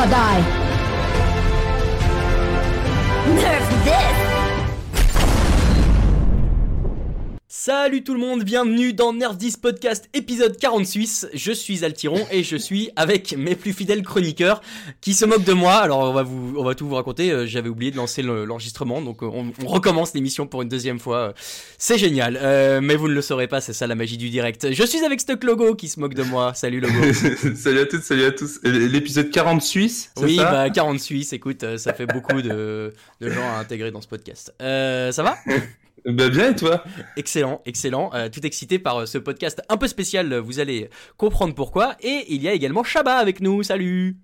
never die. Salut tout le monde, bienvenue dans Nerf 10 Podcast épisode 46. Je suis Altiron et je suis avec mes plus fidèles chroniqueurs qui se moquent de moi. Alors on va vous, on va tout vous raconter. Euh, J'avais oublié de lancer le- l'enregistrement, donc euh, on, on recommence l'émission pour une deuxième fois. C'est génial, Euh, mais vous ne le saurez pas, c'est ça la magie du direct. Je suis avec Stuck Logo qui se moque de moi. Salut Logo. salut à toutes, salut à tous. Euh, L'épisode 40 suisse, oui, ça bah 46. Écoute, euh, ça fait beaucoup de, de gens à intégrer dans ce podcast. Euh, ça va? Bah bien et toi? Excellent, excellent. Euh, tout excité par euh, ce podcast un peu spécial, euh, vous allez comprendre pourquoi. Et il y a également Shaba avec nous. Salut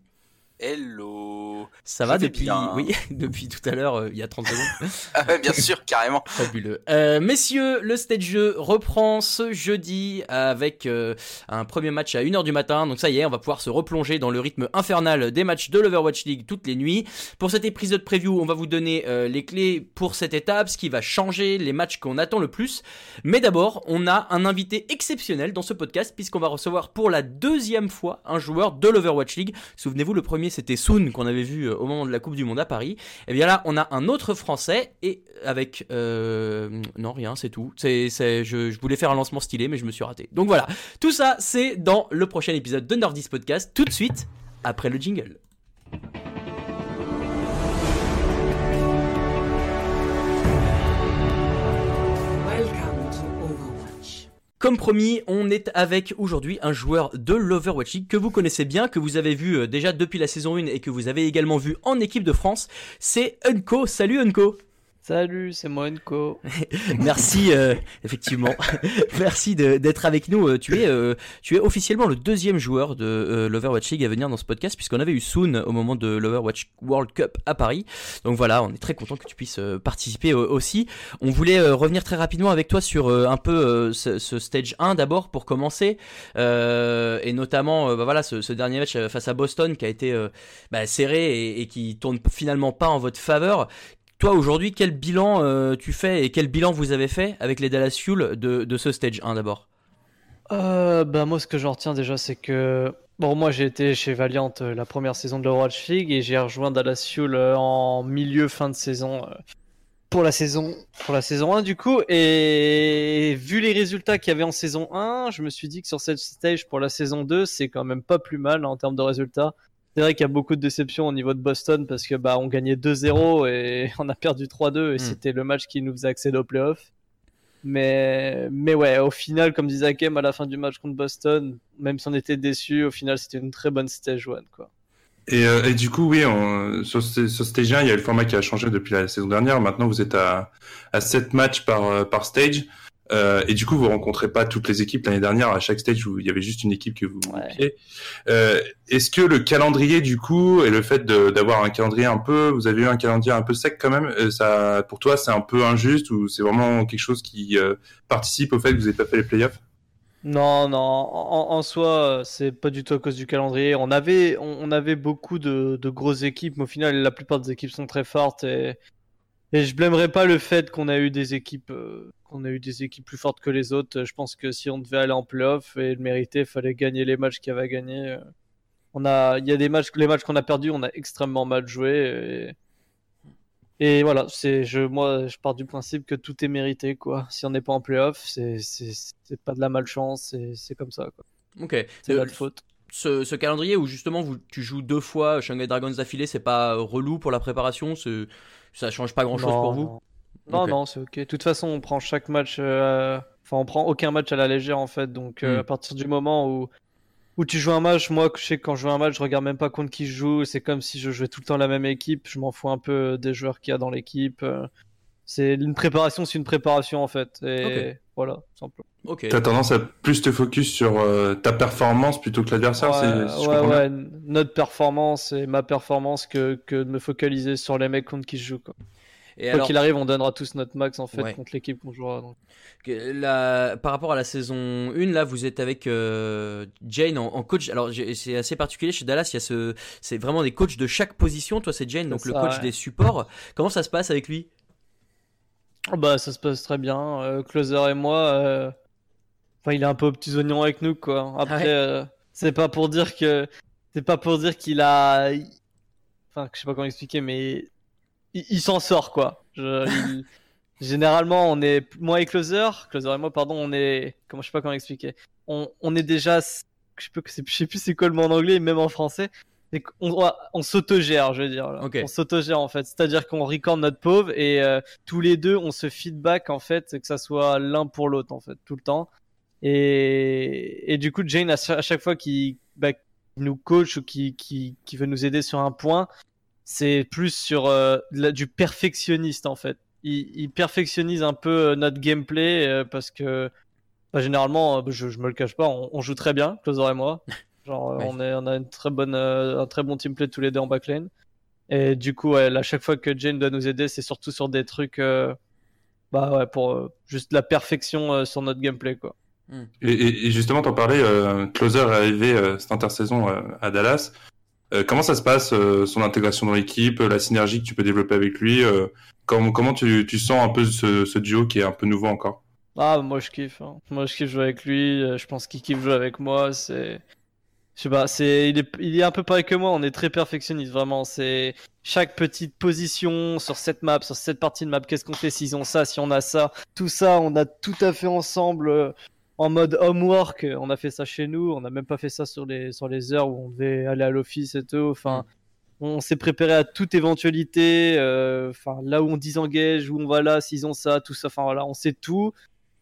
Hello. Ça va depuis bien. Oui, depuis tout à l'heure, euh, il y a 30 secondes. Ah ouais, bien sûr, carrément. Fabuleux. Euh, messieurs, le stage jeu reprend ce jeudi avec euh, un premier match à 1h du matin. Donc ça y est, on va pouvoir se replonger dans le rythme infernal des matchs de l'Overwatch League toutes les nuits. Pour cet épisode preview, on va vous donner les clés pour cette étape, ce qui va changer, les matchs qu'on attend le plus. Mais d'abord, on a un invité exceptionnel dans ce podcast puisqu'on va recevoir pour la deuxième fois un joueur de l'Overwatch League. Souvenez-vous, le premier c'était Soon qu'on avait vu euh, au moment de la Coupe du Monde à Paris. Et bien là, on a un autre Français et avec euh, non rien, c'est tout. C'est, je voulais faire un lancement stylé, mais je me suis raté. Donc voilà, tout ça c'est dans le prochain épisode de Nordis Podcast. Tout de suite après le jingle. Comme promis, on est avec aujourd'hui un joueur de l'Overwatch League que vous connaissez bien, que vous avez vu euh, déjà depuis la saison 1 et que vous avez également vu en équipe de France. C'est Unco. Salut Unco. Salut, c'est moi Enko. Merci euh, effectivement. Merci d'être avec nous. Euh, Tu es euh, tu es officiellement le deuxième joueur de euh, l'Overwatch League à venir dans ce podcast puisqu'on avait eu Soon au moment de l'Overwatch World Cup à Paris. Donc voilà, on est très content que tu puisses euh, participer aussi. On voulait revenir très rapidement avec toi sur un peu ce, stage 1 d'abord pour commencer et notamment bah voilà ce, dernier match face à Boston qui a été bah, serré et, et qui tourne finalement pas en votre faveur. Toi aujourd'hui, quel bilan euh, tu fais et quel bilan vous avez fait avec les Dallas Fuel de, de ce stage 1 d'abord? Bah moi ce que j'en retiens déjà c'est que bon moi j'ai été chez Valiant euh, la première saison de l'Overwatch League et j'ai rejoint Dallas Fuel en milieu fin de saison pour la saison pour la saison 1 du coup. Et vu les résultats qu'il y avait en saison 1 je me suis dit que sur cette stage pour la saison 2 c'est quand même pas plus mal en termes de résultats c'est vrai qu'il y a beaucoup de déceptions au niveau de Boston parce que bah on gagnait 2-0 et on a perdu 3-2 et Hmm. c'était le match qui nous faisait accéder aux playoffs mais, mais ouais, au final, comme disait Hakem à la fin du match contre Boston, même si on était déçus, au final, c'était une très bonne stage one, quoi. et, euh, et du coup, oui, on, sur, ce, sur stage 1, il y a le format qui a changé depuis la saison dernière. Maintenant, vous êtes à, à 7 matchs par, euh, par stage. Euh, et du coup, vous rencontrez pas toutes les équipes l'année dernière. À chaque stage, il y avait juste une équipe que vous Ouais. Euh, Est-ce que le calendrier, du coup, et le fait d'avoir un calendrier un peu, vous avez eu un calendrier un peu sec quand même, euh, ça, pour toi, c'est un peu injuste ou c'est vraiment quelque chose qui euh, participe au fait que vous n'avez pas fait les playoffs? Non, non, en, en soi, c'est pas du tout à cause du calendrier. On avait, on, on avait beaucoup de, de grosses équipes, mais au final, la plupart des équipes sont très fortes et, et je blâmerais pas le fait qu'on a eu des équipes, euh, qu'on a eu des équipes plus fortes que les autres. Je pense que si on devait aller en playoff et le mériter, fallait gagner les matchs qu'il y avait à gagner. On a, il y a des matchs, les matchs qu'on a perdus, on a extrêmement mal joué et, et voilà, c'est, je, moi, je pars du principe que tout est mérité, quoi. Si on n'est pas en playoff, c'est, c'est, pas de la malchance, c'est, c'est comme ça, quoi. Ok. C'est Euh, notre faute. ce, ce calendrier où justement vous, tu joues deux fois Shanghai Dragons d'affilée, c'est pas relou pour la préparation Ça change pas grand chose Non, pour vous Non, non, c'est ok. De toute façon, on prend chaque match, euh, enfin, on prend aucun match à la légère, en fait. Donc, euh, Hmm. à partir du moment où, où tu joues un match, moi, je sais que quand je joue un match, je regarde même pas contre qui je joue. C'est comme si je jouais tout le temps la même équipe. Je m'en fous un peu des joueurs qu'il y a dans l'équipe. euh. C'est une préparation, c'est une préparation, en fait. Et voilà, simplement. Ok. T'as tendance à plus te focus sur euh, ta performance plutôt que l'adversaire, Ouais, c'est- si je ouais, ouais, notre performance et ma performance que, que de me focaliser sur les mecs contre qui je joue. Quoi. Et Quoi alors, qu'il arrive, on donnera tous notre max en fait Ouais. contre l'équipe qu'on jouera. donc. que la- par rapport à la saison 1, là, vous êtes avec euh, Jane en, en coach. Alors, c'est assez particulier chez Dallas. Il y a ce, c'est vraiment des coachs de chaque position. Toi, c'est Jane, donc le coach ouais. des supports. Comment ça se passe avec lui? Ah Bah, ça se passe très bien. Euh, Closer et moi, euh, enfin, il est un peu aux petits oignons avec nous, quoi. Après, Ah ouais euh, c'est pas pour dire que, c'est pas pour dire qu'il a, enfin, je sais pas comment expliquer, mais il, il s'en sort quoi. Je- il- Généralement, on est moi et Closer, Closer et moi, pardon, on est, comment je sais pas comment expliquer. On, on est déjà, je sais sais plus c'est quoi le mot en anglais, même en français. Qu'on on, on s'autogère, je veux dire. là. Ok. On s'autogère en fait, c'est-à-dire qu'on record notre pauvre et euh, tous les deux, on se feedback en fait, que ça soit l'un pour l'autre en fait, tout le temps. Et, et du coup, Jane, à cha- à chaque fois qu'il bah, qu'il nous coach ou qui, qui, qui veut nous aider sur un point, c'est plus sur euh, la- du perfectionniste en fait. Il, il perfectionnise un peu euh, notre gameplay euh, parce que bah, généralement, je, je me le cache pas, on, on joue très bien, Closer et moi. Genre, euh, Ouais. on, est, on a une très bonne, un très bon teamplay tous les deux en backline. Et du coup, ouais, à chaque fois que Jane doit nous aider, c'est surtout sur des trucs, bah ouais, pour juste la perfection sur notre gameplay quoi. Et, et- justement, t'en parlais, euh, Closer est arrivé euh, cette intersaison euh, à Dallas. Comment ça se passe, son intégration dans l'équipe, la synergie que tu peux développer avec lui Comment, comment tu, sens un peu ce, duo qui est un peu nouveau encore? Ah, moi je kiffe. hein. Moi je kiffe jouer avec lui. Je pense qu'il kiffe jouer avec moi. C'est, je sais pas. C'est, il est, il est un peu pareil que moi. On est très perfectionniste vraiment. C'est chaque petite position sur cette map, sur cette partie de map. Qu'est-ce qu'on fait s'ils ont ça, si on a ça, tout ça, on a tout à fait ensemble. En mode homework, on a fait ça chez nous, on n'a même pas fait ça sur les, sur les heures où on devait aller à l'office et tout. Enfin, on s'est préparé à toute éventualité. euh, Enfin, là où on disengage, où on va là, s'ils ont ça, tout ça. Enfin voilà, on sait tout.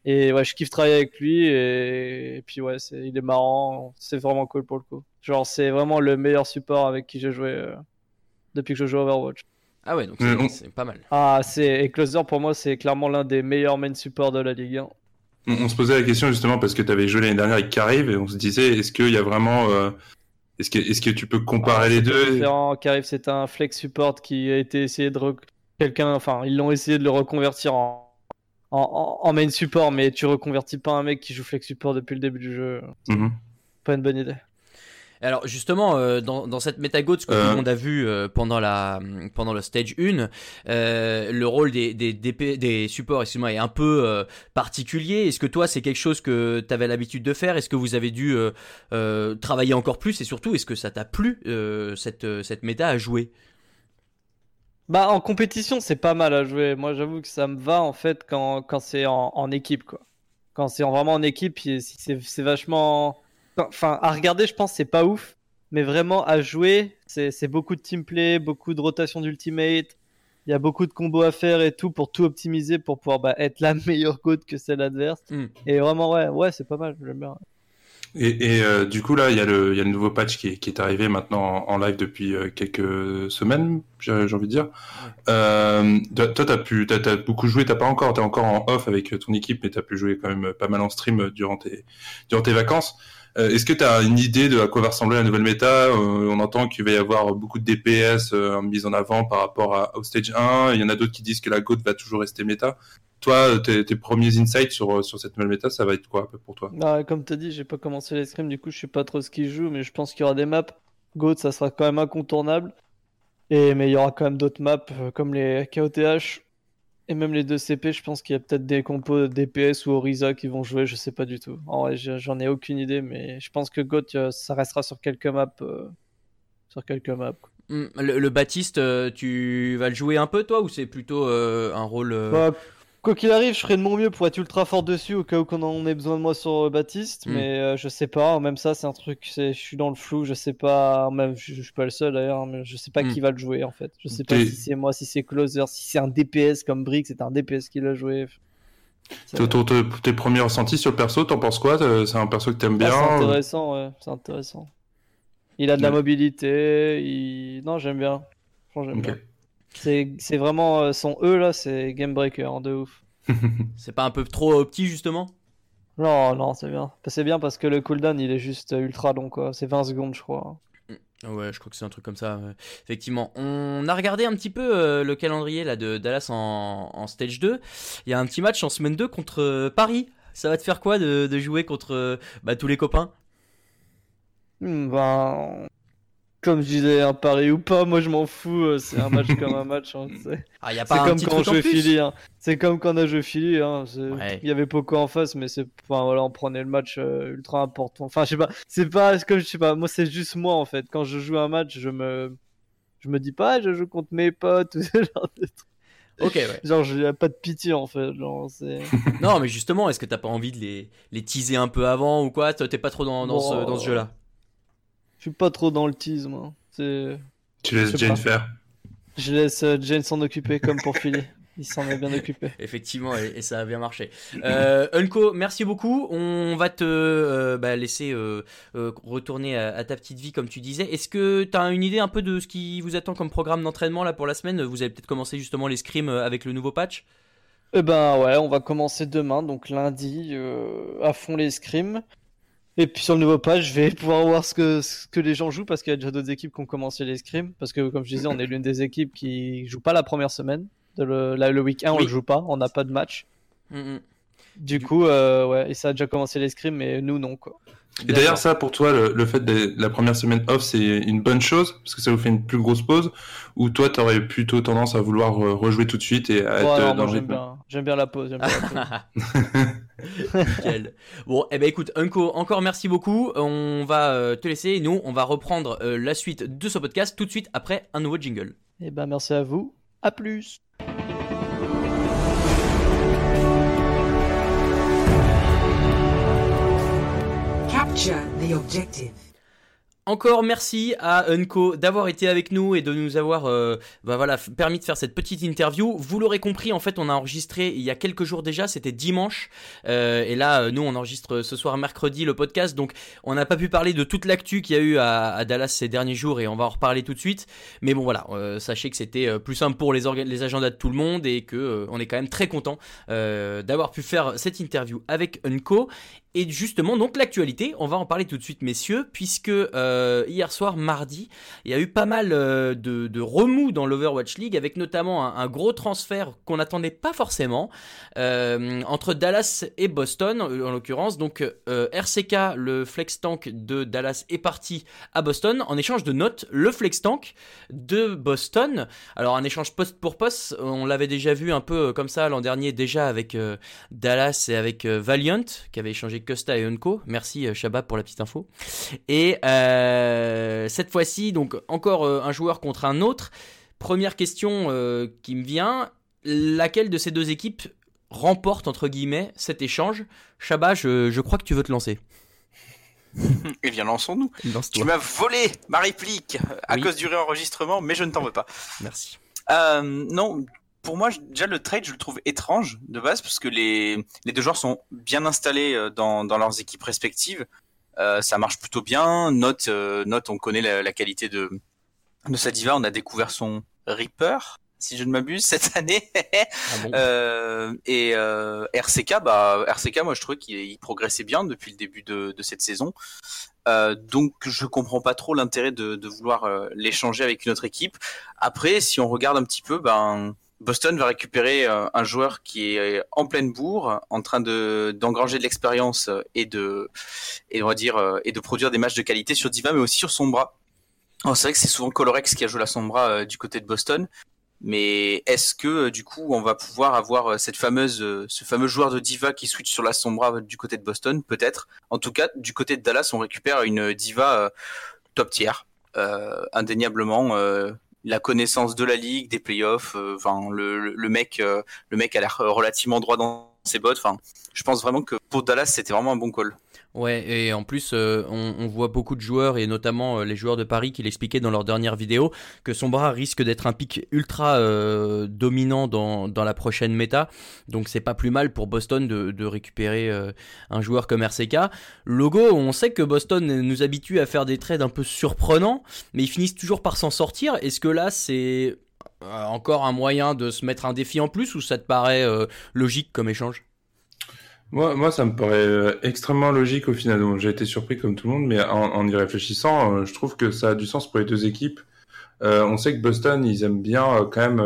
Et ouais, je kiffe travailler avec lui. Et, et puis ouais, c'est, il est marrant. C'est vraiment cool pour le coup. Genre, c'est vraiment le meilleur support avec qui j'ai joué euh, depuis que je joue Overwatch. Ah ouais, donc Euh, c'est pas mal. Ah, c'est et Closer pour moi, c'est clairement l'un des meilleurs main supports de la Ligue 1. On, on se posait la question justement parce que tu avais joué l'année dernière avec Carive et on se disait, est-ce qu'il y a vraiment... euh, est-ce que, est-ce que tu peux comparer les C'est deux différent. C'est un flex support qui a été essayé de rec- quelqu'un. Enfin, ils l'ont essayé de le reconvertir en... En, main support, mais tu reconvertis pas un mec qui joue flex support depuis le début du jeu. Mhm. Pas une bonne idée. Alors justement, euh, dans, dans cette métagote, ce que tout Euh. le monde a vu euh, pendant la pendant le stage 1, euh, le rôle des des, des supports, excuse-moi, est un peu euh, particulier. Est-ce que toi, c'est quelque chose que tu avais l'habitude de faire? Est-ce que vous avez dû euh, euh, travailler encore plus? Et surtout, est-ce que ça t'a plu euh, cette euh, cette méta à jouer? Bah, en compétition, c'est pas mal à jouer. Moi, j'avoue que ça me va en fait quand, quand c'est en, en équipe, quoi. Quand c'est en- vraiment en équipe, c'est vachement. Enfin, à regarder, je pense, c'est pas ouf. Mais vraiment, à jouer, c'est beaucoup de teamplay, beaucoup de rotation d'ultimate. Il y a beaucoup de combos à faire et tout pour tout optimiser pour pouvoir bah, être la meilleure côte que celle adverse. Hmm. Et vraiment, ouais, ouais, c'est pas mal. J'aime bien. Et, et, euh, du coup, là, il y, a le- il y a le nouveau patch qui est, qui est arrivé maintenant en, en live depuis euh, quelques semaines, j'ai envie de dire. Euh, toi, toi, t'as pu, t'as, t'as beaucoup joué, t'as pas encore, t'es encore en off avec ton équipe, mais t'as pu jouer quand même pas mal en stream durant tes, durant tes vacances. Euh, Est-ce que t'as une idée de à quoi va ressembler la nouvelle méta? Euh, On entend qu'il va y avoir beaucoup de DPS euh, mise en avant par rapport à, au stage 1. Il y en a d'autres qui disent que la GOAT va toujours rester méta. Toi, tes, premiers insights sur, sur cette nouvelle méta, ça va être quoi pour toi? Ah, comme t'as dit, j'ai pas commencé les scrims, du coup je sais pas trop ce qu'ils jouent, mais je pense qu'il y aura des maps. Goat, ça sera quand même incontournable. Et mais il y aura quand même d'autres maps comme les KOTH et même les deux CP. Je pense qu'il y a peut-être des compos DPS ou Oriza qui vont jouer, je sais pas du tout. En vrai, j'en ai aucune idée, mais je pense que Goat, euh, ça restera sur quelques maps. euh, Sur quelques maps. quoi. Hmm, le, le Baptiste, euh, tu vas le jouer un peu toi ou c'est plutôt euh, un rôle euh, Bah, quoi qu'il arrive, je ferai de mon mieux pour être ultra fort dessus au cas où qu'on en ait besoin de moi sur euh, Baptiste. Mm. Mais euh, je sais pas. Même ça, c'est un truc. c'est- Je suis dans le flou. Je sais pas. Même je, je suis pas le seul d'ailleurs. Mais je sais pas Mm. qui va le jouer en fait. Je sais pas si c'est moi, si c'est Closer, si c'est un DPS comme Brick. C'est un DPS qui l'a joué. C'est tes premiers ressentis sur le perso, t'en penses quoi Euh, C'est un perso que t'aimes Ah, bien c'est euh intéressant. Ouais. C'est intéressant. Il a de la Ouais. mobilité. Il... Non, j'aime bien. Franchement, j'aime Ok. bien. C'est vraiment euh, son E là. C'est Game Breaker hein, de ouf. C'est pas un peu trop petit justement? Non, non, c'est bien. C'est bien parce que le cooldown il est juste euh, ultra long quoi. C'est 20 secondes, je crois. Ouais, je crois que c'est un truc comme ça. Effectivement, on a regardé un petit peu euh, le calendrier là de Dallas en, en stage 2. Il y a un petit match en semaine 2 contre euh, Paris. Ça va te faire quoi de, de jouer contre euh, bah, tous les copains? Hmm, Ben, comme je disais, un pari ou pas, moi je m'en fous. euh, C'est un match comme un match. hein, c'est Ah, comme quand on jouait Philly. hein. C'est comme quand on a joué Philly. hein, Ouais. Il y avait Poco en face, mais c'est, enfin voilà, on prenait le match euh, ultra important. Enfin, je sais pas. C'est pas, comme je sais pas. Moi, c'est juste moi en fait. Quand je joue un match, je me, Je me dis pas, je joue contre mes potes. ou ce genre, de trucs. Ok, ouais. genre j'ai pas de pitié en fait. Genre. Non, mais justement, est-ce que t'as pas envie de les, les teaser un peu avant ou quoi? Toi, T'es pas trop dans, dans ce, Bon. dans ce jeu-là Je suis pas trop dans le tease, moi. C'est... Tu laisses Jane pas. faire. Je laisse euh, Jane s'en occuper comme pour Philly. Il s'en est bien occupé. Effectivement, et, et ça a bien marché. Euh, Unco, merci beaucoup. On va te euh, bah, laisser euh, euh, retourner à, à ta petite vie, comme tu disais. Est-ce que tu as une idée un peu de ce qui vous attend comme programme d'entraînement là pour la semaine? Vous allez peut-être commencer justement les scrims avec le nouveau patch? Eh ben ouais, on va commencer demain, donc lundi, euh, à fond les scrims. Et puis sur le nouveau patch, je vais pouvoir voir ce que, ce que les gens jouent parce qu'il y a déjà d'autres équipes qui ont commencé les scrims. Parce que comme je disais, on est l'une des équipes qui joue pas la première semaine. De le, le week 1, on Oui. le joue pas, on n'a pas de match. Mhm. Du coup, euh, ouais, et ça a déjà commencé les scrims, mais nous non quoi. Et d'ailleurs, ça, pour toi, le, le fait de la première semaine off, c'est une bonne chose? Parce que ça vous fait une plus grosse pause? Ou toi, t'aurais plutôt tendance à vouloir euh, rejouer tout de suite et à Ouais, être non, euh, dans le j'aime bien, j'aime bien la pause. bien la pause. Nickel. Bon, eh ben écoute, Unco, encore merci beaucoup. On va euh, te laisser. Nous, on va reprendre euh, la suite de ce podcast tout de suite après un nouveau jingle. Et ben merci à vous. À plus. Encore merci à Unco d'avoir été avec nous et de nous avoir euh, bah voilà, permis de faire cette petite interview. Vous l'aurez compris, en fait, on a enregistré il y a quelques jours déjà, c'était dimanche. Euh, et là, euh, nous, on enregistre ce soir mercredi le podcast. Donc, on n'a pas pu parler de toute l'actu qu'il y a eu à, Dallas ces derniers jours et on va en reparler tout de suite. Mais bon, voilà, sachez que c'était plus simple pour les, les agendas de tout le monde et que on est quand même très content d'avoir pu faire cette interview avec Unco. Et justement, donc l'actualité, on va en parler tout de suite, messieurs, puisque euh, hier soir, mardi, il y a eu pas mal euh, de, remous dans l'Overwatch League, avec notamment un, gros transfert qu'on n'attendait pas forcément euh, entre Dallas et Boston, en l'occurrence. Donc RCK, le flex tank de Dallas, est parti à Boston en échange de notes, le flex tank de Boston. Alors un échange poste pour poste, on l'avait déjà vu un peu comme ça l'an dernier déjà avec Dallas et avec Valiant qui avait échangé Costa et Unco. Merci euh, Shabba pour la petite info. Et euh, cette fois-ci, donc encore euh, un joueur contre un autre. Première question euh, qui me vient laquelle de ces deux équipes remporte entre guillemets cet échange? Shabba, je, je crois que tu veux te lancer. Eh bien, lançons-nous. Tu m'as volé ma réplique à Oui. cause du réenregistrement, mais je ne t'en veux pas. Merci. Euh, non, pour moi, déjà le trade, je le trouve étrange de base parce que les, les deux joueurs sont bien installés euh, dans, dans leurs équipes respectives. Euh, ça marche plutôt bien. Note, euh, Note, on connaît la, la qualité de, de sa diva. On a découvert son Reaper, si je ne m'abuse, cette année. Ah bon Euh, et euh, RCK, bah RCK, moi je trouvais qu'il il progressait bien depuis le début de, de cette saison. Euh, donc je comprends pas trop l'intérêt de, de vouloir euh, l'échanger avec une autre équipe. Après, si on regarde un petit peu, ben Boston va récupérer euh, un joueur qui est en pleine bourre, en train de d'engranger de l'expérience et de et on va dire euh, et de produire des matchs de qualité sur Diva, mais aussi sur Sombra. Alors, c'est vrai que c'est souvent Colorex qui a joué la Sombra euh, du côté de Boston. Mais est-ce que du coup on va pouvoir avoir cette fameuse, ce fameux joueur de diva qui switch sur la Sombra du côté de Boston? Peut-être. En tout cas, du côté de Dallas, on récupère une diva top tier, indéniablement. La connaissance de la ligue, des playoffs, euh, enfin le, le, mec, euh, le mec a l'air relativement droit dans ses bottes. Enfin, je pense vraiment que pour Dallas, c'était vraiment un bon call. Ouais, et en plus, euh, on, voit beaucoup de joueurs, et notamment euh, les joueurs de Paris, qui l'expliquaient dans leur dernière vidéo, que son bras risque d'être un pic ultra euh, dominant dans, dans la prochaine méta. Donc c'est pas plus mal pour Boston de, de récupérer un joueur comme RCK. Logo, on sait que Boston nous habitue à faire des trades un peu surprenants, mais ils finissent toujours par s'en sortir. Est-ce que là, c'est encore un moyen de se mettre un défi en plus, ou ça te paraît logique comme échange? Moi, moi, ça me paraît euh, extrêmement logique au final. J'ai été surpris comme tout le monde, mais en, en y réfléchissant, euh, je trouve que ça a du sens pour les deux équipes. Euh, on sait que Boston, ils aiment bien quand même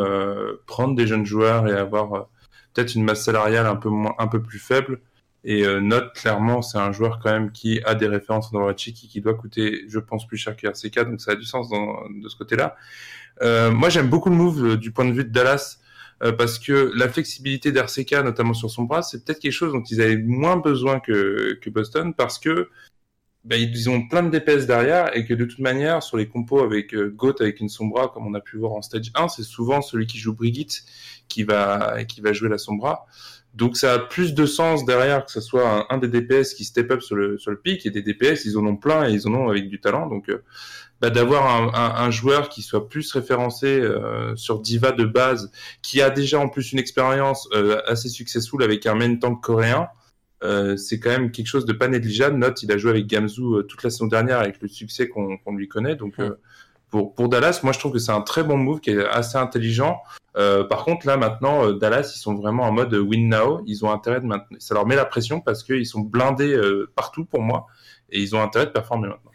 prendre des jeunes joueurs et avoir peut-être une masse salariale un peu moins, un peu plus faible. Et Note, clairement, c'est un joueur quand même qui a des références dans Overwatch et qui doit coûter, je pense, plus cher que RCK, donc ça a du sens dans, de ce côté-là. Moi, j'aime beaucoup le move du point de vue de Dallas euh, parce que la flexibilité d'RCK, notamment sur son bras, c'est peut-être quelque chose dont ils avaient moins besoin que, que Boston parce que bah, ils ont plein de DPS derrière et que de toute manière, sur les compos avec euh, Goat, avec une Sombra, comme on a pu voir en stage 1, c'est souvent celui qui joue Brigitte qui va, qui va jouer la Sombra. Donc ça a plus de sens derrière que ce soit un, des DPS qui step up sur le, sur le pic et des DPS, ils en ont plein et ils en ont avec du talent. Donc euh, bah, d'avoir un, un, un, joueur qui soit plus référencé euh, sur Diva de base, qui a déjà en plus une expérience euh, assez successful avec un main tank coréen, euh, c'est quand même quelque chose de pas négligeable. Note, il a joué avec Gamzu toute la saison dernière avec le succès qu'on lui connaît. Donc pour, pour Dallas, moi je trouve que c'est un très bon move qui est assez intelligent. Par contre, là maintenant, Dallas, ils sont vraiment en mode win now. Ils ont intérêt de maintenir. Ça leur met la pression parce qu'ils sont blindés partout pour moi et ils ont intérêt de performer maintenant.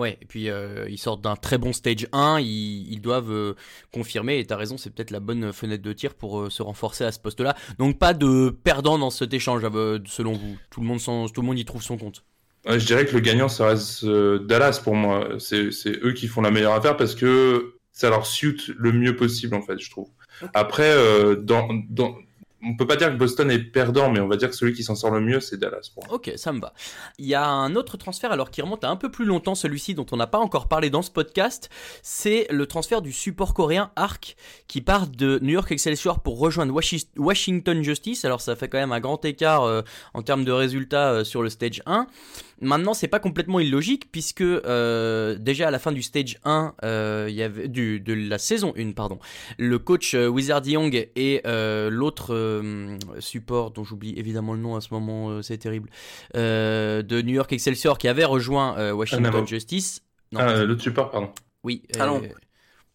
Ouais, et puis euh, ils sortent d'un très bon stage 1, ils, ils doivent euh, confirmer, et t'as raison, c'est peut-être la bonne fenêtre de tir pour euh, se renforcer à ce poste-là. Donc pas de perdant dans cet échange, selon vous. Tout le monde, tout le monde y trouve son compte. Ouais, je dirais que le gagnant, ça reste euh, Dallas pour moi. C'est c'est eux qui font la meilleure affaire parce que ça leur suit le mieux possible, en fait, je trouve. Après, euh, dans, dans, on peut pas dire que Boston est perdant, mais on va dire que celui qui s'en sort le mieux, c'est Dallas. Ok, ça me va. Il y a un autre transfert, alors qui remonte un peu plus longtemps, celui-ci dont on n'a pas encore parlé dans ce podcast, c'est le transfert du support coréen Arc, qui part de New York Excelsior pour rejoindre Washi- Washington Justice. Alors ça fait quand même un grand écart euh, en termes de résultats euh, sur le stage 1. Maintenant, c'est pas complètement illogique, puisque euh, déjà à la fin du stage 1, euh, il y avait du, de la saison 1, pardon, le coach euh, Wizard Young et euh, l'autre euh, support, dont j'oublie évidemment le nom à ce moment, euh, c'est terrible, euh, de New York Excelsior qui avait rejoint euh, Washington Anamo. Justice. Non, Ah, l'autre support, pardon. oui. Ah non.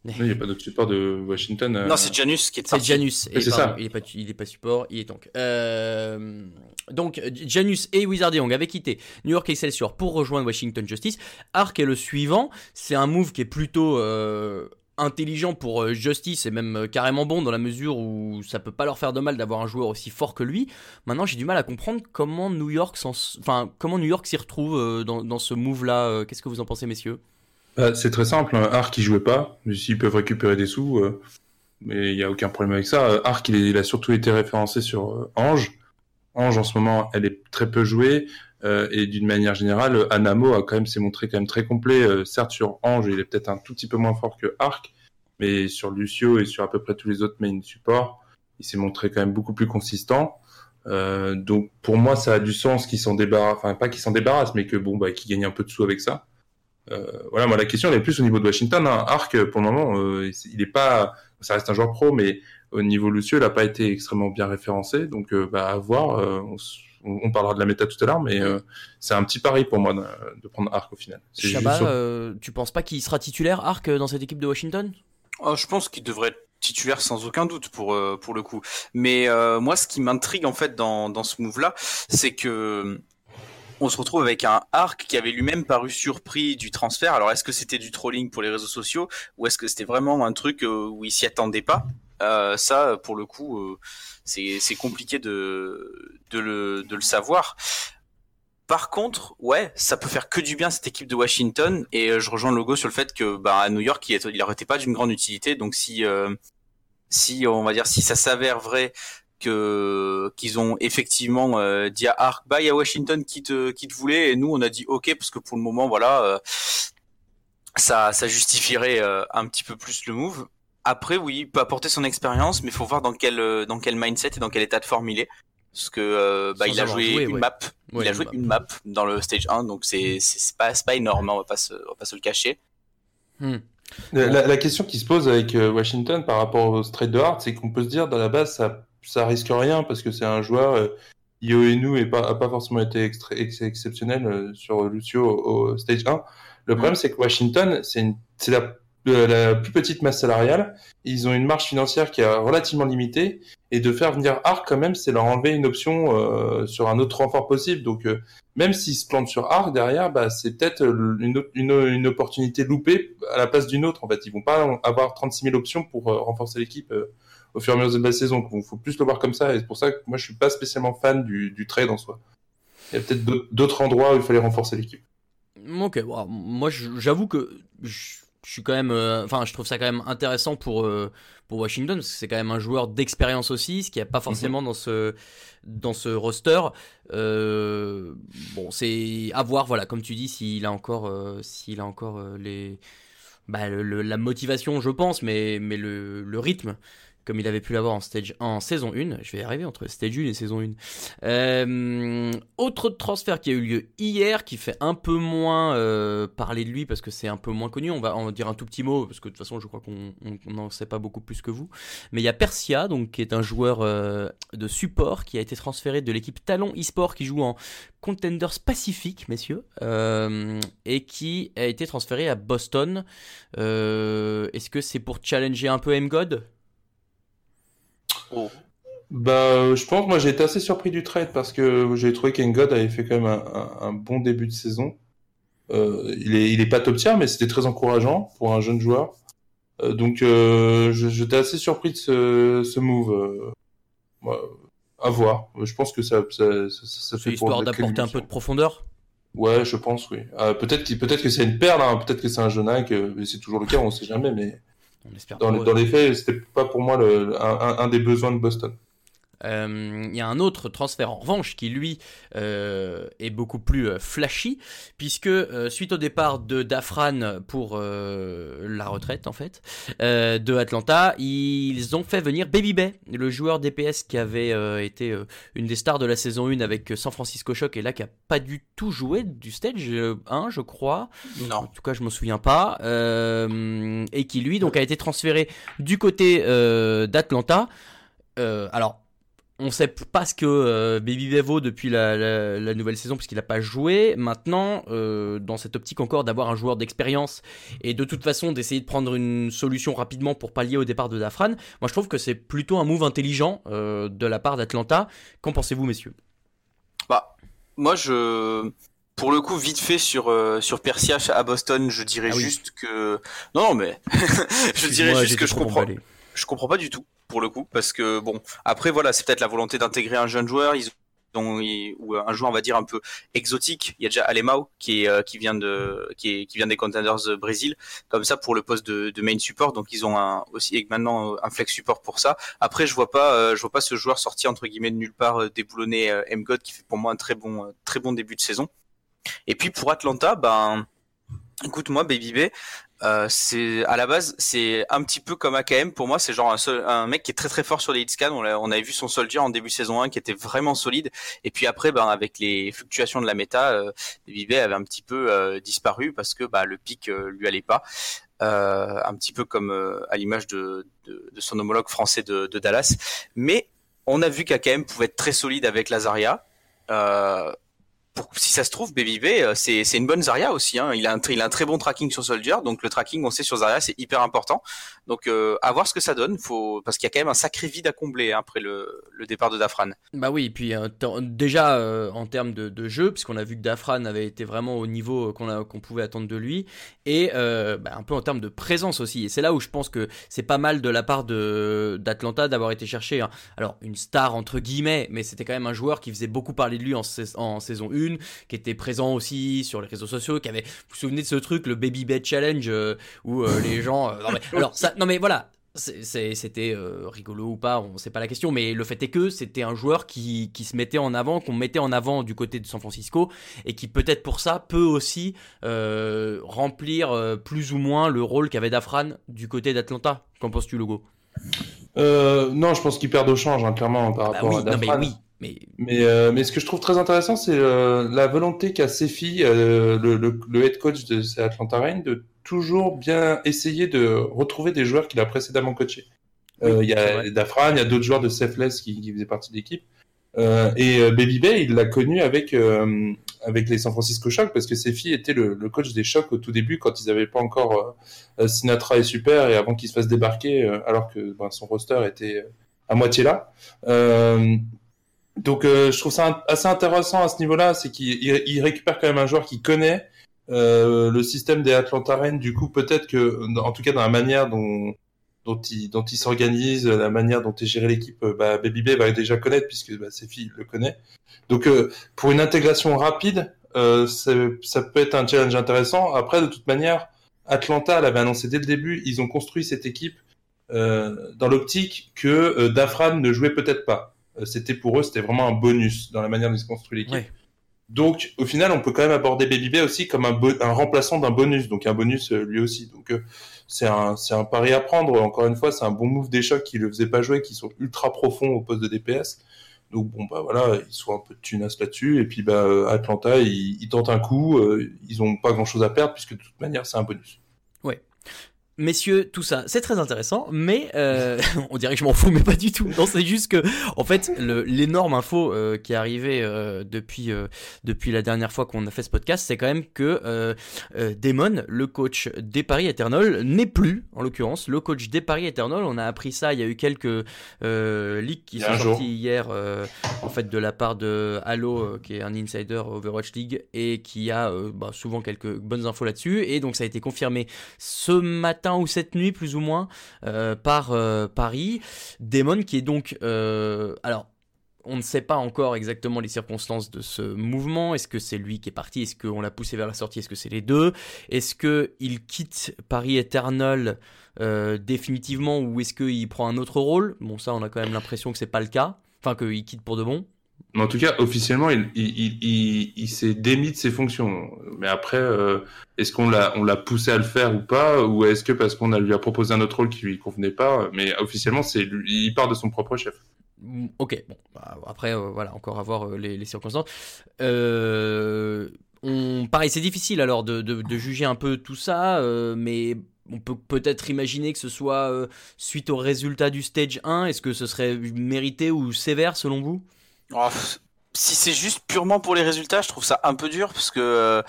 Non, Il n'y a pas d'autre support de Washington. euh, Non, c'est Janus qui est C'est. Janus. Et pardon, ça. Il est pas, il est pas support, il est donc. Euh, donc Janus et Wizard Young avaient quitté New York Excelsior pour rejoindre Washington Justice. Arc est le suivant. C'est un move qui est plutôt euh, intelligent pour Justice et même carrément bon dans la mesure où ça peut pas leur faire de mal d'avoir un joueur aussi fort que lui. Maintenant, j'ai du mal à comprendre comment New York s'en, enfin comment New York s'y retrouve dans, dans ce move là. Qu'est-ce que vous en pensez, messieurs? Bah, c'est très simple. hein. Arc, il jouait pas. S'ils peuvent récupérer des sous, euh, mais il n'y a aucun problème avec ça. Euh, Arc, il, a surtout été référencé sur euh, Ange. Ange, en ce moment, elle est très peu jouée. et d'une manière générale, Anamo a quand même s'est montré quand même très complet. Certes, sur Ange, il est peut-être un tout petit peu moins fort que Arc. Mais sur Lucio et sur à peu près tous les autres main support, il s'est montré quand même beaucoup plus consistant. Donc pour moi, ça a du sens qu'ils s'en débarrassent, enfin pas qu'ils s'en débarrassent, mais que bon, bah, qu'ils gagnent un peu de sous avec ça. Euh, voilà, moi la question elle est plus au niveau de Washington. Hein. Arc, pour le moment, euh, il est pas, ça reste un joueur pro, mais au niveau Lucio, il a pas été extrêmement bien référencé. Donc, euh, bah, à voir. euh, on, s- on- on parlera de la méta tout à l'heure, mais euh, c'est un petit pari pour moi de, de prendre Arc au final. Shabba, sur- euh, tu penses pas qu'il sera titulaire Arc euh, dans cette équipe de Washington? Oh, je pense qu'il devrait être titulaire sans aucun doute pour euh, pour le coup. Mais euh, moi, ce qui m'intrigue en fait dans dans ce move-là, c'est que on se retrouve avec un Arc qui avait lui-même paru surpris du transfert. Alors, est-ce que c'était du trolling pour les réseaux sociaux ou est-ce que c'était vraiment un truc euh, où il s'y attendait pas? Euh, Ça, pour le coup, euh, c'est compliqué de de le de le savoir. Par contre, ouais, ça peut faire que du bien cette équipe de Washington et euh, je rejoins le logo sur le fait que bah, à New York, il, était pas d'une grande utilité. Donc si euh, si on va dire si ça s'avère vrai que qu'ils ont effectivement euh, dit à Arc, bah il y a Washington qui te qui te voulait et nous on a dit ok parce que pour le moment voilà euh, ça ça justifierait euh, un petit peu plus le move. Après oui, il peut apporter son expérience, mais faut voir dans quel euh, dans quel mindset et dans quel état de forme il est. Parce que euh, bah, il a joué, joué, une ouais. map, Ouais, il a joué bah. une map dans le stage 1, donc c'est c'est pas c'est pas énorme, hein, on va pas se on va pas se le cacher. Hmm. La, la- la question qui se pose avec Washington par rapport au straight de Hart, c'est qu'on peut se dire, dans la base, ça, ça risque rien parce que c'est un joueur. Euh, Io Inu et pas, a pas forcément été extra- ex- exceptionnel euh, sur Lucio au, au stage 1. Le problème, c'est que Washington, c'est la, euh, la plus petite masse salariale. Ils ont une marge financière qui est relativement limitée. Et de faire venir Arc, quand même, c'est leur enlever une option euh, sur un autre renfort possible. Donc, euh, même s'ils se plantent sur Arc derrière, bah, c'est peut-être une, autre- une, une opportunité loupée à la place d'une autre. En fait, ils vont pas avoir 36 000 options pour euh, renforcer l'équipe au fur et à mesure de la saison. Il faut plus le voir comme ça. Et c'est pour ça que moi, je suis pas spécialement fan du, du trade en soi. Il y a peut-être d'autres- endroits où il fallait renforcer l'équipe. Ok, moi j'avoue que je- je suis quand même, euh, enfin, je trouve ça quand même intéressant pour euh, pour Washington parce que c'est quand même un joueur d'expérience aussi, ce qu'il n'y a pas forcément dans ce dans ce roster. Euh, bon, c'est à voir, voilà, comme tu dis, s'il a encore, s'il a encore les, bah, le- le- la motivation, je pense, mais mais le, le rythme. Comme il avait pu l'avoir en stage en saison 1, je vais y arriver entre stage 1 et saison 1. Euh, autre transfert qui a eu lieu hier, qui fait un peu moins euh, parler de lui parce que c'est un peu moins connu. On va en dire un tout petit mot parce que de toute façon, je crois qu'on on- on n'en sait pas beaucoup plus que vous. Mais il y a Persia, donc qui est un joueur euh, de support qui a été transféré de l'équipe Talon eSport qui joue en Contenders Pacific, messieurs, et qui a été transféré à Boston. Est-ce que c'est pour challenger un peu M-God Oh. Bah, euh, je pense, moi j'ai été assez surpris du trade parce que j'ai trouvé qu'Engod avait fait quand même un, un- un bon début de saison. Euh, il est, il est pas top tier, mais c'était très encourageant pour un jeune joueur. Euh, donc, euh, je- j'étais assez surpris de ce, ce move. Euh, ouais, à voir. Je pense que ça, ça, ça, fait histoire d'apporter un peu de profondeur? Ouais, je pense, oui. Euh, peut-être peut-être que c'est une perle, hein, peut-être que c'est un jeune hack, c'est toujours le cas, on sait jamais, mais On espère dans, pour les, eux. dans les faits, c'était pas pour moi le, un, un- un des besoins de Boston. Euh, Il y a un autre transfert en revanche qui lui euh, est beaucoup plus euh, flashy puisque suite au départ de Dafran pour la retraite en fait de Atlanta, ils ont fait venir Baby Bay, le joueur DPS qui avait été une des stars de la saison 1 avec San Francisco Shock et là qui a pas du tout joué du stage euh, 1 je crois. En Non. tout cas, je m'en souviens pas. Euh, et qui lui donc a été transféré du côté euh, d'Atlanta. Euh, alors, on sait pas ce que euh, Baby vaut depuis la, la- la nouvelle saison puisqu'il n'a pas joué. Maintenant, euh, dans cette optique encore d'avoir un joueur d'expérience et de toute façon d'essayer de prendre une solution rapidement pour pallier au départ de Dafran, moi je trouve que c'est plutôt un move intelligent euh, de la part d'Atlanta. Qu'en pensez-vous, messieurs? Bah, moi, je, pour le coup, vite fait sur euh, sur Persia à Boston, je dirais Ah oui. juste que non, non, mais je dirais juste que je comprends. emballé. Je comprends pas du tout pour le coup parce que bon, après voilà, c'est peut-être la volonté d'intégrer un jeune joueur. Ils ont ils- ou un joueur on va dire un peu exotique. Il y a déjà Alemao qui est euh, qui vient de qui est qui vient des Contenders de Brésil comme ça pour le poste de, de main support. Donc ils ont un aussi maintenant un flex support pour ça. Après je vois pas euh, je vois pas ce joueur sorti entre guillemets de nulle part euh, déboulonner euh, M-God qui fait pour moi un très bon très bon début de saison. Et puis pour Atlanta, ben écoute moi Baby B, euh, c'est à la base c'est un petit peu comme AKM pour moi c'est genre un, seul, un mec qui est très très fort sur les hitscans on, l'a- on avait vu son soldier en début saison 1 qui était vraiment solide. Et puis après ben avec les fluctuations de la méta euh, avait un petit peu euh, disparu parce que bah, le pic euh, lui allait pas. Euh, un petit peu comme à l'image de, de, de son homologue français de, de Dallas. Mais on a vu qu'AKM pouvait être très solide avec la Zarya euh, si ça se trouve, Baby B, euh, c'est une bonne Zarya aussi. Hein. Il, a un, il a un très bon tracking sur Soldier, donc le tracking, on sait sur Zarya, c'est hyper important. Donc euh, à voir ce que ça donne, faut parce qu'il y a quand même un sacré vide à combler hein, après le, départ de Dafran. Bah oui, et puis euh, déjà euh, en termes de, jeu, puisqu'on a vu que Dafran avait été vraiment au niveau qu'on a- qu'on pouvait attendre de lui, et euh, bah, un peu en termes de présence aussi. Et c'est là où je pense que c'est pas mal de la part d'Atlanta d'avoir été chercher, un- alors une star entre guillemets, mais c'était quand même un joueur qui faisait beaucoup parler de lui en, sais- en saison 1, qui était présent aussi sur les réseaux sociaux, qui avait, vous vous souvenez de ce truc, le Baby Bed Challenge, euh, où euh, les gens, euh, alors ça, non mais voilà, c'était euh, rigolo ou pas, on sait pas la question, mais le fait est que c'était un joueur qui, qui se mettait en avant, qu'on mettait en avant du côté de San Francisco, et qui peut-être pour ça peut aussi euh, remplir euh, plus ou moins le rôle qu'avait Dafran du côté d'Atlanta. Qu'en penses-tu, Logo? Non, je pense qu'ils perdent au change, hein, clairement, par Bah rapport oui, à non mais Dafran. oui, mais Mais, euh, mais ce que je trouve très intéressant, c'est euh, la volonté qu'a Sefi, euh, le, le, le head coach de ces Atlanta Reign, de toujours bien essayer de retrouver des joueurs qu'il a précédemment coachés. Il y a. Dafran, il y a d'autres joueurs de Selfless qui, qui faisaient partie de l'équipe. Et Baby Bay, il l'a connu avec avec les San Francisco Shock parce que Sefi était le, le coach des Shock au tout début quand ils n'avaient pas encore Sinatra et Super et avant qu'ils se fassent débarquer alors que ben, son roster était à moitié là. Euh, donc euh, je trouve ça assez intéressant à ce niveau-là, c'est qu'il il- il récupère quand même un joueur qui connaît euh, le système des Atlanta Reign. Du coup, peut-être que, en tout cas dans la manière dont dont il dont il s'organise, la manière dont est gérée l'équipe, euh, bah, Baby Bay va déjà connaître puisque bah, ses filles le connaît. Donc euh, pour une intégration rapide, euh, ça peut être un challenge intéressant. Après, de toute manière, Atlanta l'avait annoncé dès le début, ils ont construit cette équipe euh, dans l'optique que Dafran ne jouait peut-être pas. Euh, c'était pour eux, c'était vraiment un bonus dans la manière dont ils construisent l'équipe. Ouais. Donc, au final, on peut quand même aborder Baby Bay aussi comme un, remplaçant d'un bonus, donc un bonus euh, lui aussi. Donc, euh, c'est un, pari à prendre. Encore une fois, c'est un bon move des chocs qui le faisait pas jouer, qui sont ultra profonds au poste de DPS. Donc, bon, bah voilà, ils sont un peu de tunas là-dessus. Et puis, bah, Atlanta, ils, ils tentent un coup. euh, ils ont pas grand-chose à perdre puisque de toute manière, c'est un bonus. Messieurs, tout ça, c'est très intéressant, mais euh, on dirait que je m'en fous, mais pas du tout. Non, c'est juste que, en fait, l'énorme info euh, qui est arrivée euh, depuis depuis la dernière fois qu'on a fait ce podcast, c'est quand même que Damon, le coach des Paris Eternal, n'est plus, en l'occurrence, le coach des Paris Eternal. On a appris ça. Il y a eu quelques leaks qui sont sortis jour. hier, en fait, de la part de Halo, qui est un insider Overwatch League et qui a bah, souvent quelques bonnes infos là-dessus. Et donc, ça a été confirmé ce matin ou cette nuit plus ou moins euh, par euh, Paris. Damon qui est donc euh, alors on ne sait pas encore exactement les circonstances de ce mouvement. Est-ce que c'est lui qui est parti? Est-ce qu'on l'a poussé vers la sortie? Est-ce que c'est les deux? Est-ce qu'il quitte Paris Eternal définitivement ou est-ce qu'il prend un autre rôle? Bon, ça, on a quand même l'impression que c'est pas le cas. Enfin, qu'il quitte pour de bon. Mais en tout cas, officiellement, il, s'est démis de ses fonctions. Mais après, euh, est-ce qu'on l'a, poussé à le faire ou pas? Ou est-ce que parce qu'on a lui a proposé un autre rôle qui lui convenait pas? Mais officiellement, c'est lui- il part de son propre chef. Mm, Ok, bon, bah, après, euh, voilà, encore à voir euh, les, circonstances. On, pareil, c'est difficile alors de, de- juger un peu tout ça, mais on peut peut-être imaginer que ce soit suite au résultat du stage 1. Est-ce que ce serait mérité ou sévère selon vous? Oh, si c'est juste purement pour les résultats, je trouve ça un peu dur parce que, euh,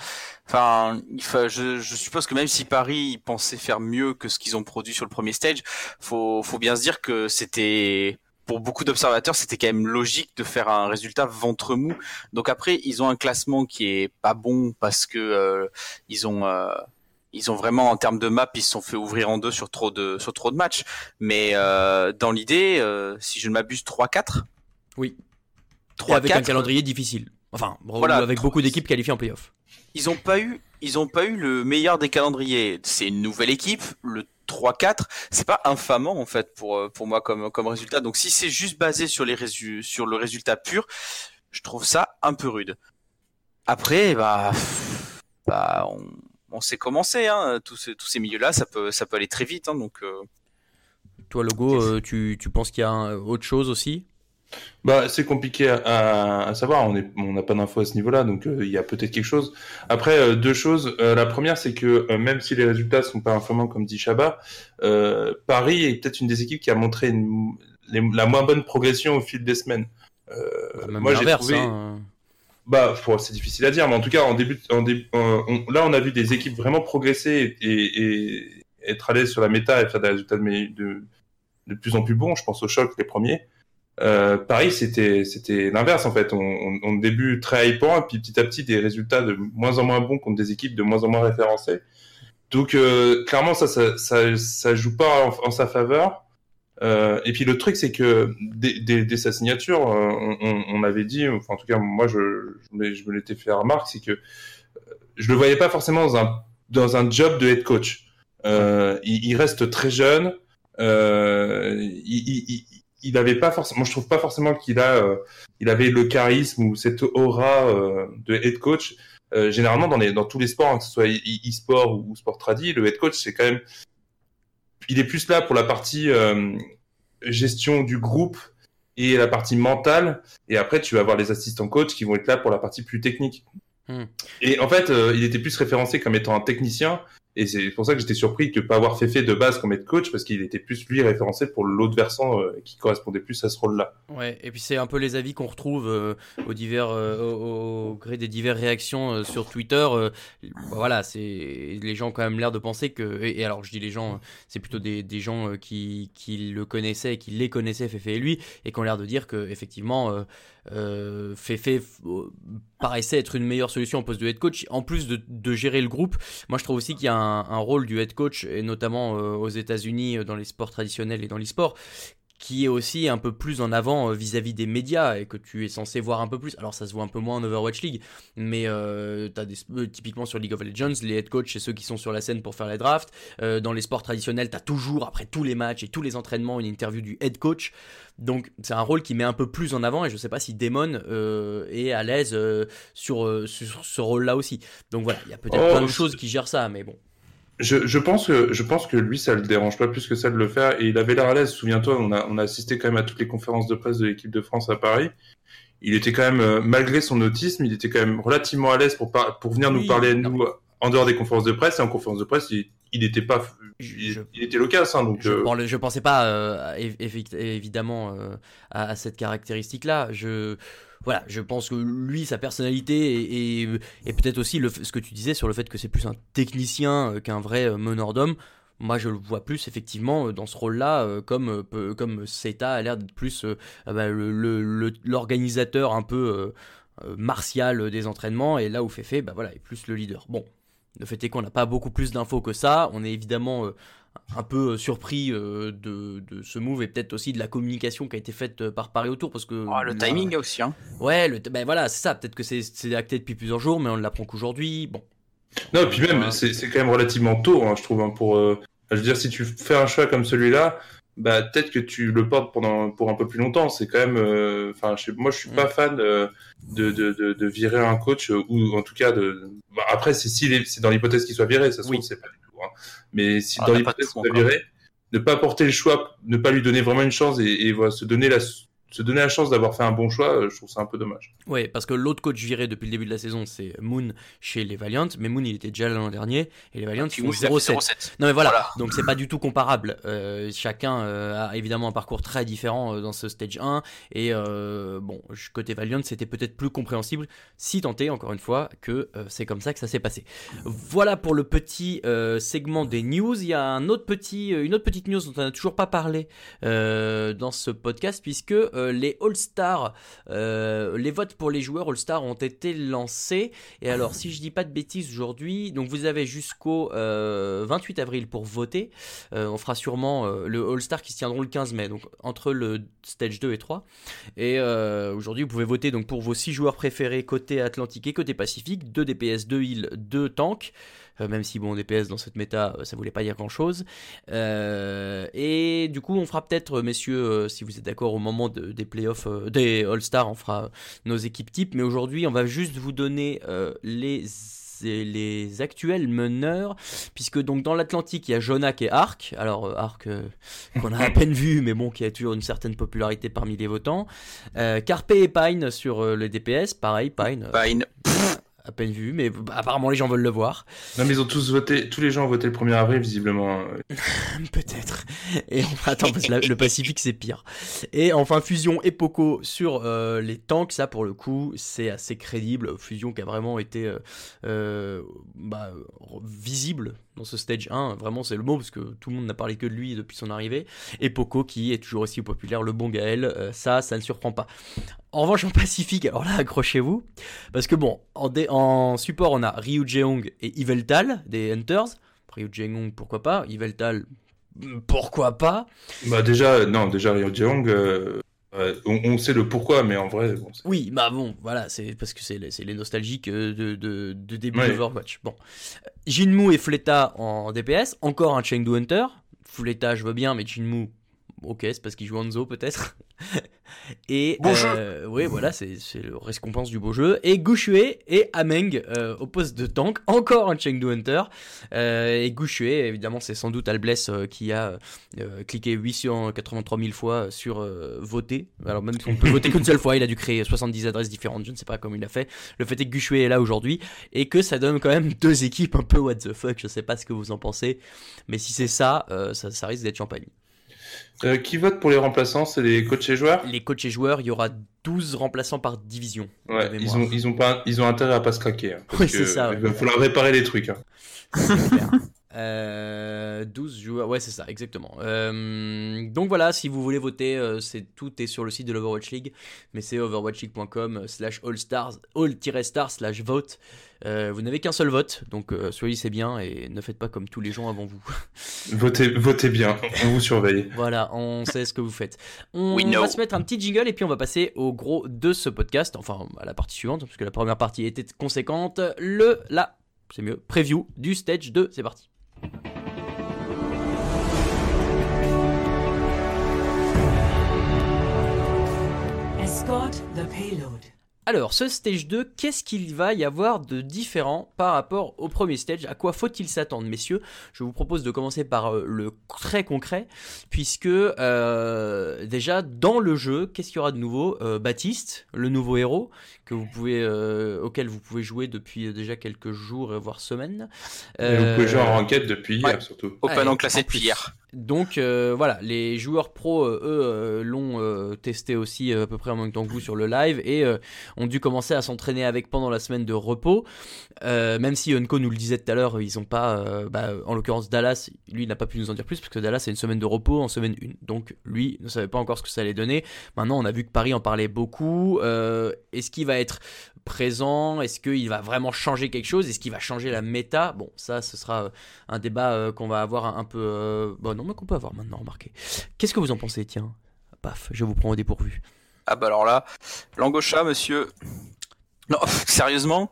enfin, fa- je, je suppose que même si Paris ils pensaient faire mieux que ce qu'ils ont produit sur le premier stage, faut, faut bien se dire que c'était, pour beaucoup d'observateurs, c'était quand même logique de faire un résultat ventre mou. Donc après, ils ont un classement qui est pas bon parce que euh, ils ont euh, ils ont vraiment en termes de map, ils se sont fait ouvrir en deux sur trop de sur trop de matchs. Mais euh, dans l'idée, euh, si je ne m'abuse, 3-4. Oui. 3 avec un calendrier difficile. Enfin, Voilà, avec beaucoup d'équipes qualifiées en playoff. ils ont pas eu ils ont pas eu le meilleur des calendriers. C'est une nouvelle équipe, le 3-4, c'est pas infamant en fait pour euh, pour moi comme comme résultat. Donc si c'est juste basé sur les résu- sur le résultat pur, je trouve ça un peu rude. Après bah bah on, on sait comment c'est hein, tous ces tous ces milieux-là, ça peut ça peut aller très vite hein, donc euh, Toi, Logo, euh, tu, tu penses qu'il y a un- autre chose aussi? Bah, c'est compliqué à, savoir. On n'a pas d'infos à ce niveau-là, donc euh, il y a peut-être quelque chose. Après, euh, deux choses. Euh, la première, c'est que même si les résultats sont pas infamants, comme dit Chabat, Paris est peut-être une des équipes qui a montré une- les- la moins bonne progression au fil des semaines. Moi, j'ai trouvé. hein. Bah, c'est difficile à dire, mais en tout cas, en début, en début, on- là, on a vu des équipes vraiment progresser et, et- et être à l'aise sur la méta et faire des résultats de, de plus en plus bons. Je pense au choc, les premiers. Euh, Paris, c'était, l'inverse en fait. On, on, on débute très hypant et puis petit à petit des résultats de moins en moins bons contre des équipes de moins en moins référencées. Donc euh, clairement, ça, ça, joue pas en, sa faveur. Euh, et puis le truc, c'est que dès, sa signature, euh, on, on, avait dit, enfin en tout cas moi je, me, l'étais fait remarque, c'est que je le voyais pas forcément dans un job de head coach. Il, reste très jeune. Il, il avait pas forcément, moi je trouve pas forcément qu'il a, euh, il avait le charisme ou cette aura euh, de head coach. Euh, généralement dans les dans tous les sports, hein, que ce soit e- e-sport ou sport tradi, le head coach c'est quand même, il est plus là pour la partie gestion du groupe et la partie mentale. Et après tu vas avoir les assistants coach qui vont être là pour la partie plus technique. Hmm. Et en fait, il était plus référencé comme étant un technicien. Et c'est pour ça que j'étais surpris de ne pas avoir fait fait de base comme head coach, parce qu'il était plus lui référencé pour l'autre versant euh, qui correspondait plus à ce rôle-là. Ouais, et puis c'est un peu les avis qu'on retrouve euh, divers, euh, au, au gré des diverses réactions euh, sur Twitter. euh, voilà, c'est les gens ont quand même l'air de penser que. Et, alors, je dis les gens, euh, c'est plutôt des, des gens qui, qui le connaissaient, qui les connaissaient, Fefe et lui, et qui ont l'air de dire que effectivement, euh, Fefe paraissait être une meilleure solution en poste de head coach. En plus de, de gérer le groupe, moi je trouve aussi qu'il y a un, un rôle du head coach, et notamment euh, aux États-Unis, euh, dans les sports traditionnels et dans l'e-sport qui est aussi un peu plus en avant euh, vis-à-vis des médias et que tu es censé voir un peu plus. Alors ça se voit un peu moins en Overwatch League, mais euh, des, euh, typiquement sur League of Legends, les head coach c'est ceux qui sont sur la scène pour faire les drafts. Euh, dans les sports traditionnels, t'as toujours après tous les matchs et tous les entraînements une interview du head coach. Donc c'est un rôle qui met un peu plus en avant et je sais pas si Damon est à l'aise sur, sur ce rôle-là aussi. Donc voilà, il y a peut-être Oh, plein de choses qui gèrent ça, mais bon. Je, je pense que je pense que lui ça le dérange pas plus que ça de le faire et il avait l'air à l'aise. Souviens-toi, on a on a assisté quand même à toutes les conférences de presse de l'équipe de France à Paris. Il était quand même euh, malgré son autisme, il était quand même relativement à l'aise pour par- pour venir Oui. nous parler à nous en dehors des conférences de presse et en conférence de presse il il était pas il, Je- il était loquace hein, donc Je, euh, je pensais pas euh, évi- évi- évidemment euh, à, à cette caractéristique-là. Je voilà, je pense que lui, sa personnalité et, et, peut-être aussi le, ce que tu disais sur le fait que c'est plus un technicien euh, qu'un vrai euh, meneur d'homme. Moi, je le vois plus effectivement euh, dans ce rôle-là, comme comme Seta a l'air d'être plus euh, ah bah, l'organisateur un peu martial des entraînements, et là où Fefe, bah voilà, est plus le leader. Bon, le fait est qu'on n'a pas beaucoup plus d'infos que ça. On est évidemment un peu euh, surpris euh, de, de ce move et peut-être aussi de la communication qui a été faite euh, par Paris autour parce que Oh, le là- timing aussi, hein. ouais le, ben voilà c'est ça peut-être que c'est acté depuis plusieurs jours mais on ne l'apprend qu'aujourd'hui bon Non, et puis même, Voilà. c'est quand même relativement tôt, hein, je trouve, hein, pour. euh, je veux dire, si tu fais un choix comme celui-là, bah peut-être que tu le portes pendant pour un peu plus longtemps. C'est quand même. Enfin, moi, je suis Mm. pas fan euh, de, de, de, de virer un coach ou en tout cas de. bah, après, c'est si c'est dans l'hypothèse qu'il soit viré, ça se Oui. trouve, c'est pas du tout. Hein. Mais si Ah, dans on l'hypothèse encore. viré, ne pas porter le choix, ne pas lui donner vraiment une chance et, et voilà, se donner la se donner la chance d'avoir fait un bon choix, euh, je trouve ça un peu dommage. ouais parce que l'autre coach viré depuis le début de la saison c'est Moon chez les Valiant mais Moon il était déjà là l'an dernier et les Valiant Puis font Moon, il a fait 0-7 0-7. Non mais voilà, Voilà. donc c'est pas du tout comparable. Euh, chacun euh, a évidemment un parcours très différent euh, dans ce stage 1 et euh, bon, côté Valiant c'était peut-être plus compréhensible si tant est encore une fois que euh, c'est comme ça que ça s'est passé. Voilà pour le petit euh, segment des news. Il y a un autre petit, une autre petite news dont on n'a toujours pas parlé euh, dans ce podcast puisque euh, les All-Stars, euh, les votes pour les joueurs All-Star ont été lancés. Et alors, si je dis pas de bêtises aujourd'hui, vous avez jusqu'au euh, 28 avril pour voter. Euh, on fera sûrement euh, le All-Star qui se tiendront le 15 mai, donc entre le stage 2 et 3. Et euh, aujourd'hui, vous pouvez voter donc pour vos 6 joueurs préférés côté Atlantique et côté Pacifique, 2 DPS, 2 heal, 2 tanks. Euh, même si bon DPS dans cette méta euh, ça voulait pas dire grand chose et du coup on fera peut-être messieurs euh, si vous êtes d'accord au moment de- des playoffs euh, des All Stars on fera nos équipes types. Mais aujourd'hui on va juste vous donner euh, les les actuels meneurs puisque donc dans l'Atlantique il y a Jonak et Arc alors euh, Arc euh, qu'on a à peine vu mais bon qui a toujours une certaine popularité parmi les votants. Euh, Carpe et Pine sur euh, le DPS pareil Pine euh, une- à peine vu mais bah, apparemment les gens veulent le voir Non, mais ils ont tous voté, tous les gens ont voté le 1er avril, visiblement. Peut-être. Et enfin, attends, parce que la- le Pacifique c'est pire. Et enfin, Fusion et Poco sur euh, les tanks, ça pour le coup, c'est assez crédible. Fusion qui a vraiment été euh, euh, bah, visible dans ce stage 1. Vraiment, c'est le mot parce que tout le monde n'a parlé que de lui depuis son arrivée. Et Poco qui est toujours aussi populaire, le bon Gaël, euh, ça, ça ne surprend pas. En revanche, en Pacifique, alors là, accrochez-vous. Parce que bon, en, support, on a Ryu Jeong et Yveltal des Hunters. Ryu Jeong, pourquoi pas? Yveltal, pourquoi pas? Bah déjà, non, déjà Ryo Jeong, euh, euh, on, on sait le pourquoi, mais en vrai, bon, Oui, bah bon, voilà, c'est parce que c'est les, les nostalgiques euh, de, de, de début Ouais. d'Overwatch. Bon. Euh, Jinmu et Fleta en DPS, encore un Chengdu Hunter. Fleta, je veux bien, mais Jinmu, ok, c'est parce qu'il joue Hanzo peut-être. Et Beau euh, oui, voilà, c'est le récompense du beau jeu. Et Gushue et Ameng euh, au poste de tank, encore un Chengdu Hunter. Euh, et Gushue, évidemment, c'est sans doute Albless euh, qui a cliqué 883 000 fois sur voter. Alors même si on peut voter qu'une seule fois, il a dû créer 70 adresses différentes, je ne sais pas comment il a fait. Le fait est que Gushue est là aujourd'hui et que ça donne quand même deux équipes un peu what the fuck, je sais pas ce que vous en pensez. Mais si c'est ça, ça, ça risque d'être champagne. Euh, qui vote pour les remplaçants? C'est les coachs et joueurs? Les coachs et joueurs, il y aura 12 remplaçants par division. Ouais, ils ont, ils ont pas, ils ont intérêt à pas se craquer. hein, Oui, c'est ça, Il va falloir réparer les trucs. hein. C'est clair. Euh, 12 joueurs, ouais c'est ça, exactement. Euh, donc voilà, si vous voulez voter, c'est tout est sur le site de l'Overwatch League, mais c'est overwatchleague.com slash all-stars, all-star slash vote. Euh, vous n'avez qu'un seul vote, donc euh, choisissez bien et ne faites pas comme tous les gens avant vous. Votez, votez bien, on vous surveille. voilà, on sait ce que vous faites. On We know. va se mettre un petit jingle et puis on va passer au gros de ce podcast, enfin à la partie suivante, parce que la première partie était conséquente. Le, la, c'est mieux, preview du stage 2, c'est parti. Escort the payload. Alors, ce stage 2, qu'est-ce qu'il va y avoir de différent par rapport au premier stage? À quoi faut-il s'attendre, messieurs? Je vous propose de commencer par euh, le très concret, puisque euh, déjà, dans le jeu, qu'est-ce qu'il y aura de nouveau? Euh, Baptiste, le nouveau héros, que vous pouvez, euh, auquel vous pouvez jouer depuis déjà quelques jours, voire semaines. Vous pouvez jouer en enquête depuis hier, surtout. Open en classé depuis hier. Donc euh, voilà, les joueurs pro, euh, eux, euh, l'ont testé aussi à peu près en même temps que vous sur le live et ont dû commencer à s'entraîner avec pendant la semaine de repos. Même si Unco nous le disait tout à l'heure, ils ont pas, bah, en l'occurrence Dallas, lui n'a pas pu nous en dire plus parce que Dallas c'est une semaine de repos en semaine 1. Donc lui ne savait pas encore ce que ça allait donner. Maintenant on a vu que Paris en parlait beaucoup. Est-ce qu'il va être présent Est-ce qu'il va vraiment changer quelque chose Est-ce qu'il va changer la méta? Bon, ça ce sera euh, un débat euh, qu'on va avoir un, peu. euh, Bon, non, mais qu'on peut avoir maintenant, remarquez. Qu'est-ce que vous en pensez Tiens, paf, je vous prends au dépourvu. Ah bah alors là, Langocha, monsieur. Non, sérieusement,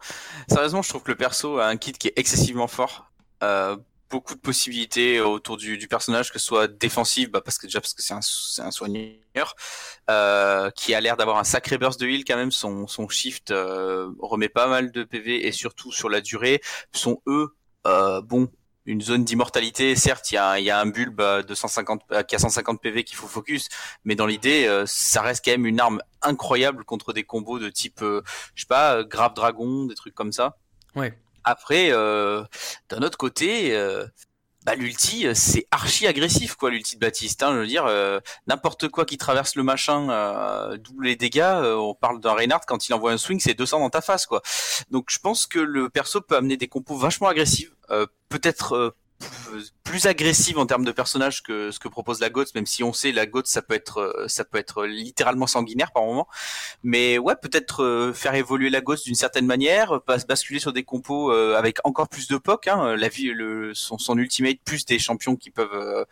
sérieusement, je trouve que le perso a un kit qui est excessivement fort. Euh, beaucoup de possibilités autour du, du personnage, que ce soit défensif, bah parce que déjà parce que c'est un, un soigneur, euh, qui a l'air d'avoir un sacré burst de heal quand même. Son, son shift euh, remet pas mal de PV et surtout sur la durée. Son E, euh, bon, une zone d'immortalité. Certes, il y a, y a un bulbe à 250, euh, qui a 150 PV qu'il faut focus, mais dans l'idée, euh, ça reste quand même une arme incroyable contre des combos de type, euh, je sais pas, euh, grave dragon, des trucs comme ça. Ouais. Après, euh, d'un autre côté, euh, bah, l'ulti, euh, c'est archi agressif, quoi, l'ulti de Baptiste. Hein, je veux dire, euh, n'importe quoi qui traverse le machin euh, double les dégâts. euh, on parle d'un Reinhardt quand il envoie un swing, c'est 200 dans ta face, quoi. Donc, je pense que le perso peut amener des compos vachement agressives, peut-être plus agressives en termes de personnage que ce que propose la GOTS, même si on sait la GOTS ça peut être euh, ça peut être littéralement sanguinaire par moment. Mais ouais, peut-être euh, faire évoluer la GOTS d'une certaine manière, basculer sur des compos euh, avec encore plus de POC. Hein, la vie, le, son, son ultimate plus des champions qui peuvent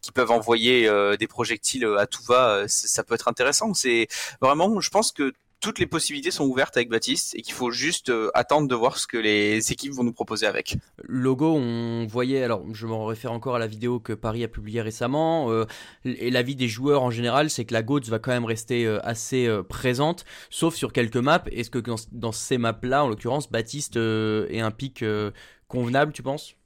qui peuvent envoyer des projectiles à tout va, ça peut être intéressant. C'est vraiment, je pense que toutes les possibilités sont ouvertes avec Baptiste et qu'il faut juste euh, attendre de voir ce que les équipes vont nous proposer avec. Logo, on voyait, alors je m'en réfère encore à la vidéo que Paris a publiée récemment, euh, et l'avis des joueurs en général, c'est que la GOATS va quand même rester euh, assez euh, présente, sauf sur quelques maps. Est-ce que dans, dans ces maps-là, en l'occurrence, Baptiste euh, est un pic euh, convenable, tu penses?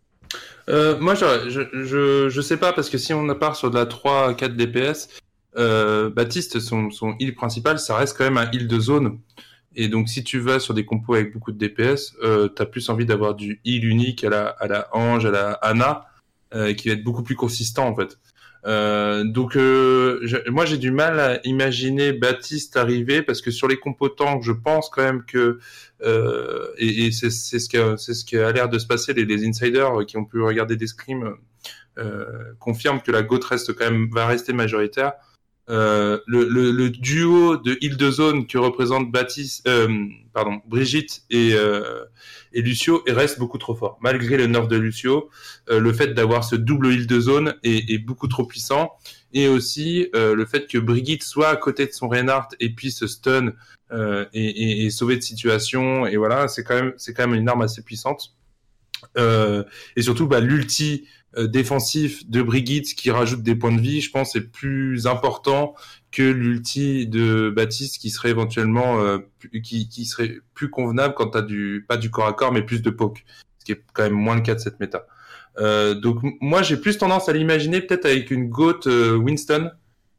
Euh, moi, je, je, je, je sais pas, parce que si on part sur de la 3-4 DPS, euh, Baptiste, son, son heal principal, ça reste quand même un heal de zone. Et donc, si tu vas sur des compos avec beaucoup de DPS, euh, t'as plus envie d'avoir du heal unique à la, à la Ange, à la Anna, euh, qui va être beaucoup plus consistant, en fait. Euh, donc, euh, je- moi, j'ai du mal à imaginer Baptiste arriver, parce que sur les compos tank, je pense quand même que euh, et, et c'est ce qui a, ce qui a l'air de se passer. Les, les insiders qui ont pu regarder des scrims confirment que la GOAT reste quand même va rester majoritaire. Euh, le, le, le duo de île de zone que représente Baptiste, euh, pardon, Brigitte et, euh, et Lucio reste beaucoup trop fort. Malgré le nerf de Lucio, le fait d'avoir ce double île de zone est, est beaucoup trop puissant. Et aussi euh, le fait que Brigitte soit à côté de son Reinhardt et puisse stun euh, et, et, et sauver de situation. Et voilà, c'est quand même c'est quand même une arme assez puissante. Euh, et surtout, bah, l'ulti défensif de Brigitte qui rajoute des points de vie, je pense, est plus important que l'ulti de Baptiste qui serait éventuellement euh, qui, qui serait plus convenable quand t'as du pas du corps à corps mais plus de poke, ce qui est quand même moins le cas de cette méta. Euh, donc moi j'ai plus tendance à l'imaginer peut-être avec une goat euh, Winston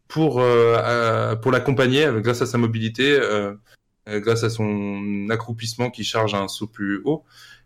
pour euh, euh, pour l'accompagner euh, grâce à sa mobilité, euh, euh, grâce à son accroupissement qui charge un saut plus haut.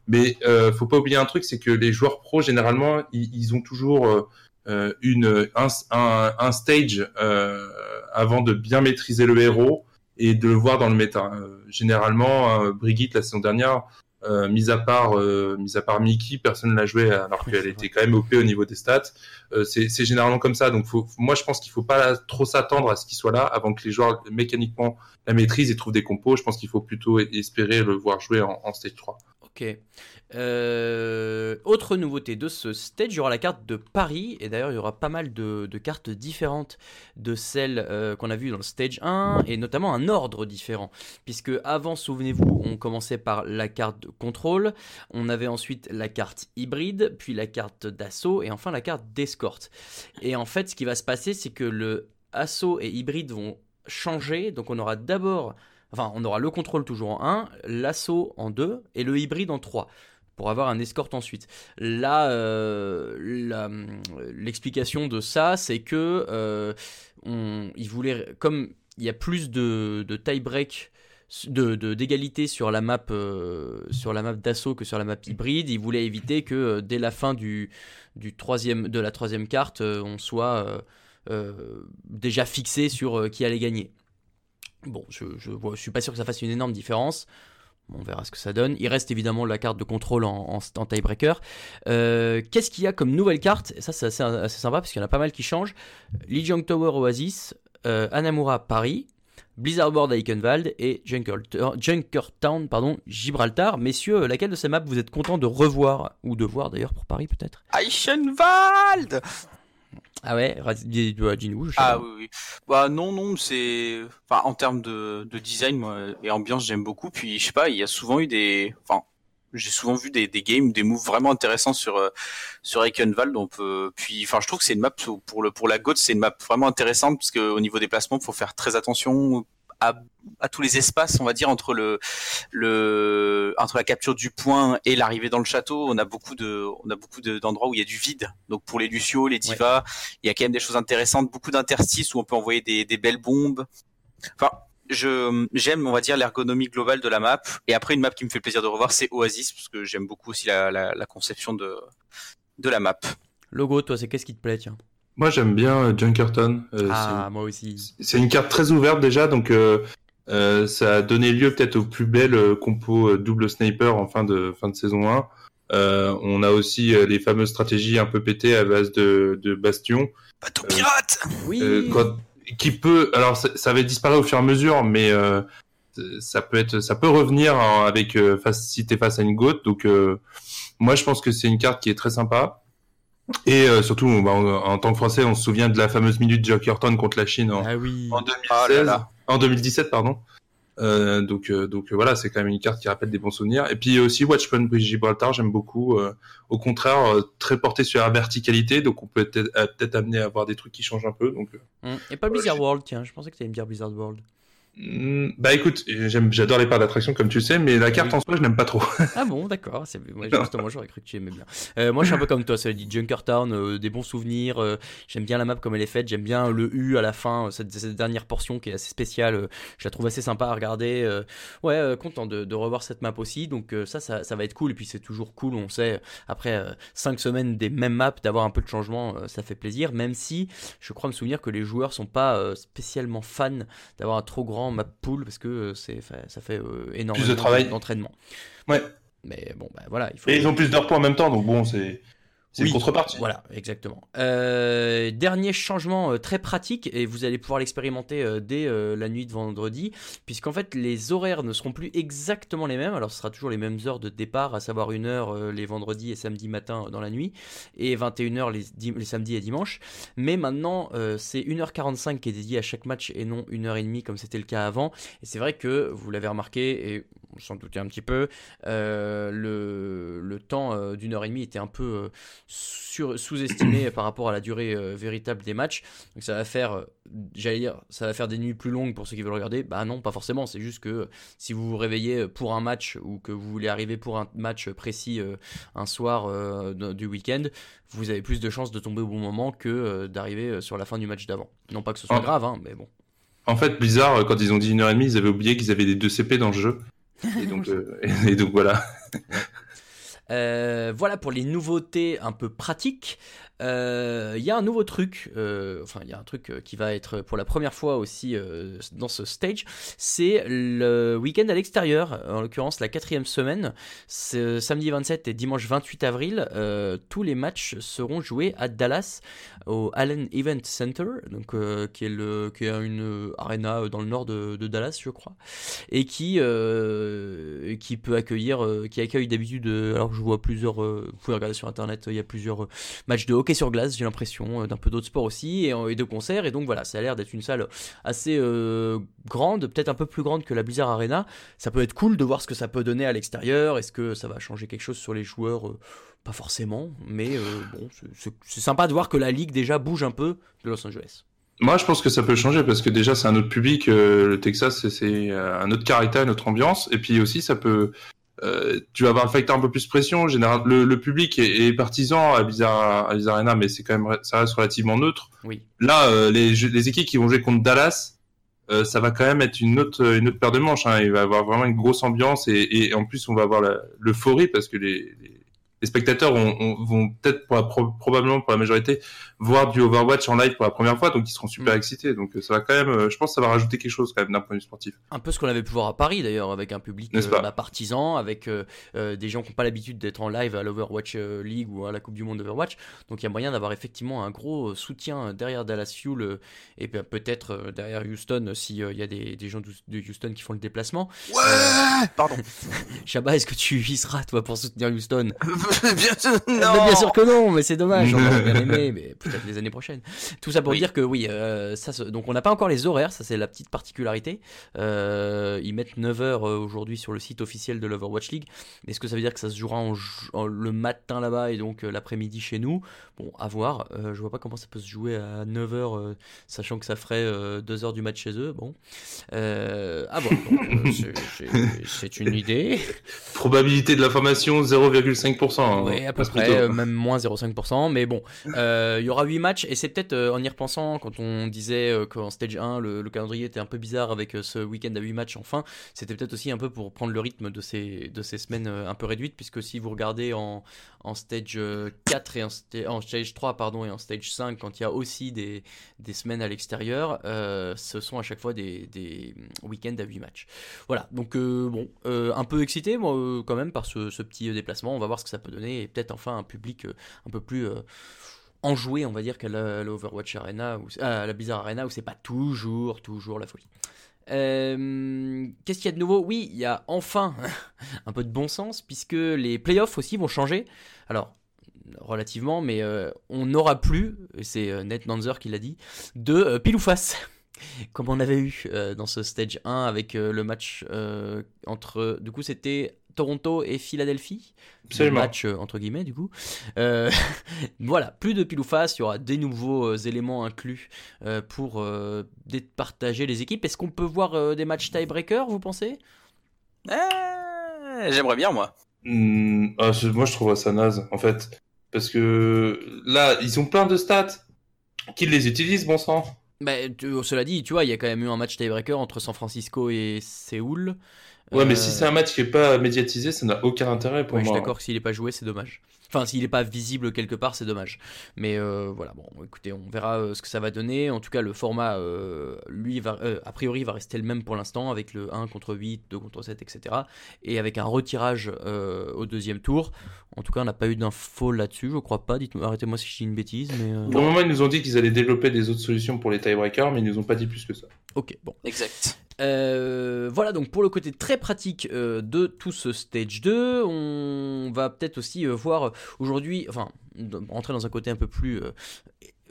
Mais euh, faut pas oublier un truc, c'est que les joueurs pros généralement ils, ils ont toujours euh, euh, une un, un, un stage euh, avant de bien maîtriser le héros et de le voir dans le méta. Euh, généralement, euh, Brigitte la saison dernière Euh, mis à part, euh, mis à part Mickey, personne l'a joué alors qu'elle était quand même OP au niveau des stats. Euh, c'est c'est généralement comme ça. Donc, faut, moi, je pense qu'il faut pas trop s'attendre à ce qu'il soit là avant que les joueurs mécaniquement la maîtrisent et trouvent des compos. Je pense qu'il faut plutôt espérer le voir jouer en, en stage 3. Ok. Euh, autre nouveauté de ce stage, il y aura la carte de Paris, et d'ailleurs il y aura pas mal de, cartes différentes de celles euh, qu'on a vues dans le stage 1, et notamment un ordre différent. Puisque avant, souvenez-vous, on commençait par la carte de contrôle, on avait ensuite la carte hybride, puis la carte d'assaut, et enfin la carte d'escorte. Et en fait, ce qui va se passer, c'est que le assaut et hybride vont changer, donc on aura d'abord... Enfin, on aura le contrôle toujours en 1, l'assaut en 2 et le hybride en 3 pour avoir un escorte ensuite. Là, euh, l'explication de ça, c'est que euh, voulait, comme il y a plus de, tie-break, d'égalité sur la map euh, sur la map d'assaut que sur la map hybride, il voulait éviter que dès la fin de la troisième carte, on soit déjà fixé sur qui allait gagner. Bon, je, suis pas sûr que ça fasse une énorme différence. On verra ce que ça donne. Il reste évidemment la carte de contrôle en, tiebreaker. Euh, Qu'est-ce qu'il y a comme nouvelle carte? Ça, c'est assez, sympa parce qu'il y en a pas mal qui changent. Lijiang Tower Oasis, euh, Anamura Paris, Blizzard Board Eichenwald et Junker- Junkertown Gibraltar. Messieurs, laquelle de ces maps vous êtes content de revoir? Ou de voir d'ailleurs pour Paris peut-être? Eichenwald Ah ouais, dis-nous. Ah oui, oui. Bah non, non, c'est... Enfin, en termes de, de design moi, et ambiance, j'aime beaucoup. Puis, je sais pas, il y a souvent eu des... Enfin, j'ai souvent vu des, des games, des moves vraiment intéressants sur euh, sur Eichenwald. On peut... Puis, enfin, je trouve que c'est une map, pour, le, pour la GOAT, c'est une map vraiment intéressante, parce qu'au niveau des placements, il faut faire très attention à, à tous les espaces, on va dire, entre le, le entre la capture du point et l'arrivée dans le château. On a beaucoup de on a beaucoup de- d'endroits où il y a du vide. Donc pour les Lucio, les divas, il y a quand même des choses intéressantes, beaucoup d'interstices où on peut envoyer des, des belles bombes. Enfin, je j'aime, on va dire, l'ergonomie globale de la map. Et après, une map qui me fait plaisir de revoir, c'est Oasis, parce que j'aime beaucoup aussi la, la, la conception de de la map. Logo, toi, c'est qu'est-ce qui te plaît tiens? Moi, j'aime bien euh, Junkerton. Euh, Ah, moi aussi. c'est- une carte très ouverte déjà, donc euh, euh, ça a donné lieu peut-être aux plus belles compos euh, double sniper en fin de fin de saison 1. Euh, on a aussi euh, les fameuses stratégies un peu pétées à base de, de bastion. Bateau pirate Oui. Euh, quand- qui peut, alors ça, ça va disparaître au fur et à mesure, mais euh, ça peut être, ça peut revenir hein, avec euh, face, si t'es face à une gote. Donc euh, moi je pense que c'est une carte qui est très sympa. Et euh, surtout, bah, en, en tant que Français, on se souvient de la fameuse minute Jokerton contre la Chine en, Ah oui. en 2016, Ah là là. en 2017 pardon. Euh, donc euh, donc voilà, c'est quand même une carte qui rappelle des bons souvenirs. Et puis aussi Watchman Bridge Gibraltar, j'aime beaucoup. euh, au contraire, euh, très porté sur la verticalité, donc on peut peut-être peut-être amener à avoir des trucs qui changent un peu. Donc euh, Hum, Et pas Blizzard World, tiens, je pensais que t'allais me dire Blizzard World. Hmm, Bah écoute, j'adore les parcs d'attraction comme tu sais, mais la carte Oui. en soi je n'aime pas trop. Ah bon, d'accord. c'est- moi, justement, j'aurais cru que tu aimais bien. Euh, moi, je suis un peu comme toi. Ça dit Junkertown, euh, des bons souvenirs. euh, j'aime bien la map comme elle est faite. J'aime bien le U à la fin, euh, cette, cette dernière portion qui est assez spéciale. je la trouve assez sympa à regarder. ouais, content de, de revoir cette map aussi. Donc ça, ça, ça va être cool. Et puis c'est toujours cool. On sait après 5 semaines des mêmes maps d'avoir un peu de changement, ça fait plaisir. Même si je crois me souvenir que les joueurs sont pas spécialement fans d'avoir un trop grand map pool parce que euh, c'est ça fait euh, énormément travail. d'entraînement. Ouais. Mais bon, bah voilà, il faut. Et ils ont plus de points en même temps, donc bon, c'est, c'est Oui, une contrepartie. Voilà, exactement. Euh, dernier changement euh, très pratique, et vous allez pouvoir l'expérimenter euh, dès la nuit de vendredi, puisqu'en fait les horaires ne seront plus exactement les mêmes. Alors ce sera toujours les mêmes heures de départ, à savoir une heure les vendredis et samedis matin dans la nuit, et 21h les, les samedis et dimanches. Mais maintenant, euh, c'est 1h45 qui est dédiée à chaque match et non 1h30 comme c'était le cas avant. Et c'est vrai que vous l'avez remarqué, et on s'en doutait un petit peu, euh, le, le temps d'une heure et demie était un peu sous-estimé par rapport à la durée euh, véritable des matchs. Donc ça va faire, euh, j'allais dire, ça va faire des nuits plus longues pour ceux qui veulent regarder. Bah non, pas forcément. C'est juste que euh, si vous vous réveillez pour un match ou que vous voulez arriver pour un match précis euh, un soir euh, du week-end, vous avez plus de chances de tomber au bon moment que euh, d'arriver sur la fin du match d'avant. Non pas que ce soit grave, hein, mais bon. En fait, Blizzard, quand ils ont dit une heure et demie, ils avaient oublié qu'ils avaient des 2 CP dans le jeu. Et donc, euh, et donc voilà. Euh, voilà pour les nouveautés un peu pratiques. Euh, Il y a un nouveau truc, euh, enfin il y a un truc euh, qui va être pour la première fois aussi dans ce stage, c'est le week-end à l'extérieur, en l'occurrence la quatrième semaine, samedi 27 et dimanche 28 avril, tous les matchs seront joués à Dallas au Allen Event Center, donc qui est une arena dans le nord de, Dallas, je crois, et qui qui peut accueillir, qui accueille d'habitude, alors je vois plusieurs, vous pouvez regarder sur internet, il y a plusieurs matchs de hockey sur glace, j'ai l'impression, euh, d'un peu d'autres sports aussi, et, et de concerts, et donc voilà, ça a l'air d'être une salle assez euh, grande, peut-être un peu plus grande que la Blizzard Arena. Ça peut être cool de voir ce que ça peut donner à l'extérieur. Est-ce que ça va changer quelque chose sur les joueurs Euh, Pas forcément, mais euh, bon, c'est- sympa de voir que la ligue déjà bouge un peu de Los Angeles. Moi, je pense que ça peut changer parce que déjà, c'est un autre public. euh, le Texas, c'est- euh, un autre caractère, une autre ambiance. Et puis aussi, ça peut. Euh, tu vas avoir un facteur un peu plus pression. Général, le, le public est, est partisan à Blizzard Arena, mais c'est quand même, ça reste relativement neutre. Oui. Là, euh, les, les équipes qui vont jouer contre Dallas, euh, ça va quand même être une autre, une autre paire de manches. Hein. Il va y avoir vraiment une grosse ambiance et, et en plus, on va avoir l'euphorie parce que les, les, les spectateurs ont- ont- vont peut-être pour la pro- probablement pour la majorité voir du Overwatch en live pour la première fois, donc ils seront super Mm. excités. Donc euh, ça va quand même, euh, je pense que ça va rajouter quelque chose quand même d'un point de vue sportif. Un peu ce qu'on avait pu voir à Paris d'ailleurs, avec un public euh, pas bah, partisan, avec euh, euh, des gens qui n'ont pas l'habitude d'être en live à l'Overwatch League ou à la Coupe du Monde d'Overwatch. Donc il y a moyen d'avoir effectivement un gros soutien derrière Dallas Fuel et ben, peut-être derrière Houston euh, s'il y a des, des gens de Houston qui font le déplacement. Ouais Pardon. Shabba, est-ce que tu y seras toi pour soutenir Houston? Bien sûr, non bien sûr que non, mais c'est dommage. On aurait bien aimé, mais peut-être les années prochaines. Tout ça pour Oui. dire que oui, euh, ça, se- donc on n'a pas encore les horaires, ça c'est la petite particularité. Euh, ils mettent 9h aujourd'hui sur le site officiel de l'Overwatch League. Est-ce que ça veut dire que ça se jouera en, ju- en- le matin là-bas et donc euh, l'après-midi chez nous? Bon, à voir. Euh, je vois pas comment ça peut se jouer à 9h, sachant que ça ferait 2h du match chez eux. Bon, euh, à voir. Euh, c'est- une idée. Probabilité de l'information 0,5%. hein. Oui, à peu près, euh, même moins 0,5%. Mais bon, euh, il y aura 8 matchs et c'est peut-être euh, en y repensant, quand on disait euh, qu'en stage 1, le, le calendrier était un peu bizarre avec euh, ce week-end à 8 matchs enfin, c'était peut-être aussi un peu pour prendre le rythme de ces, de ces semaines un peu réduites, puisque si vous regardez en, en stage euh, 4 et en, sta- en stage 3 pardon, et en stage 5, quand il y a aussi des, des semaines à l'extérieur, ce sont à chaque fois des, des week-ends à 8 matchs. Voilà, donc bon, un peu excité moi quand même par ce, petit déplacement, on va voir ce que ça peut donner et peut-être enfin un public un peu plus euh, enjoué on va dire qu'à l'Overwatch Arena, ou à la Blizzard Arena où c'est pas toujours, toujours la folie. Euh, Qu'est-ce qu'il y a de nouveau? Oui, il y a enfin un peu de bon sens puisque les playoffs aussi vont changer. Alors, relativement, mais euh, on n'aura plus, c'est euh, Ned Nanzer qui l'a dit, de pile ou face. Comme on avait eu dans ce stage 1 avec le match entre. Du coup, c'était Toronto et Philadelphie. Absolument. Le match euh, entre guillemets, du coup. Euh, voilà, plus de pile ou face. Il y aura des nouveaux euh, éléments inclus euh, pour euh, départager les équipes. Est-ce qu'on peut voir euh, des matchs tiebreaker, vous pensez? Eh, J'aimerais bien, moi. Hmm, ah, moi, je trouve ça naze, en fait. Parce que là, ils ont plein de stats. Qu'ils les utilisent, bon sang. Bah, tu- cela dit, tu vois, il y a quand même eu un match tiebreaker entre San Francisco et Séoul. Ouais, mais Euh, si c'est un match qui est pas médiatisé, ça n'a aucun intérêt pour Ouais, je moi. suis d'accord que s'il n'est pas joué, c'est dommage. Enfin, s'il n'est pas visible quelque part, c'est dommage. Mais euh, voilà, bon, écoutez, on verra euh, ce que ça va donner. En tout cas, le format, euh, lui, va, euh, a priori, va rester le même pour l'instant, avec le 1 contre 8, 2 contre 7, etc. Et avec un retirage euh, au deuxième tour. En tout cas, on n'a pas eu d'infos là-dessus, je crois pas. Dites-moi, arrêtez-moi si je dis une bêtise, mais. euh, Pour le moment, ils nous ont dit qu'ils allaient développer des autres solutions pour les tiebreakers, mais ils nous ont pas dit plus que ça. Ok, bon. Exact. Euh, voilà donc pour le côté très pratique euh, de tout ce stage 2, on va peut-être aussi euh, voir aujourd'hui, enfin, rentrer dans un côté un peu plus, euh,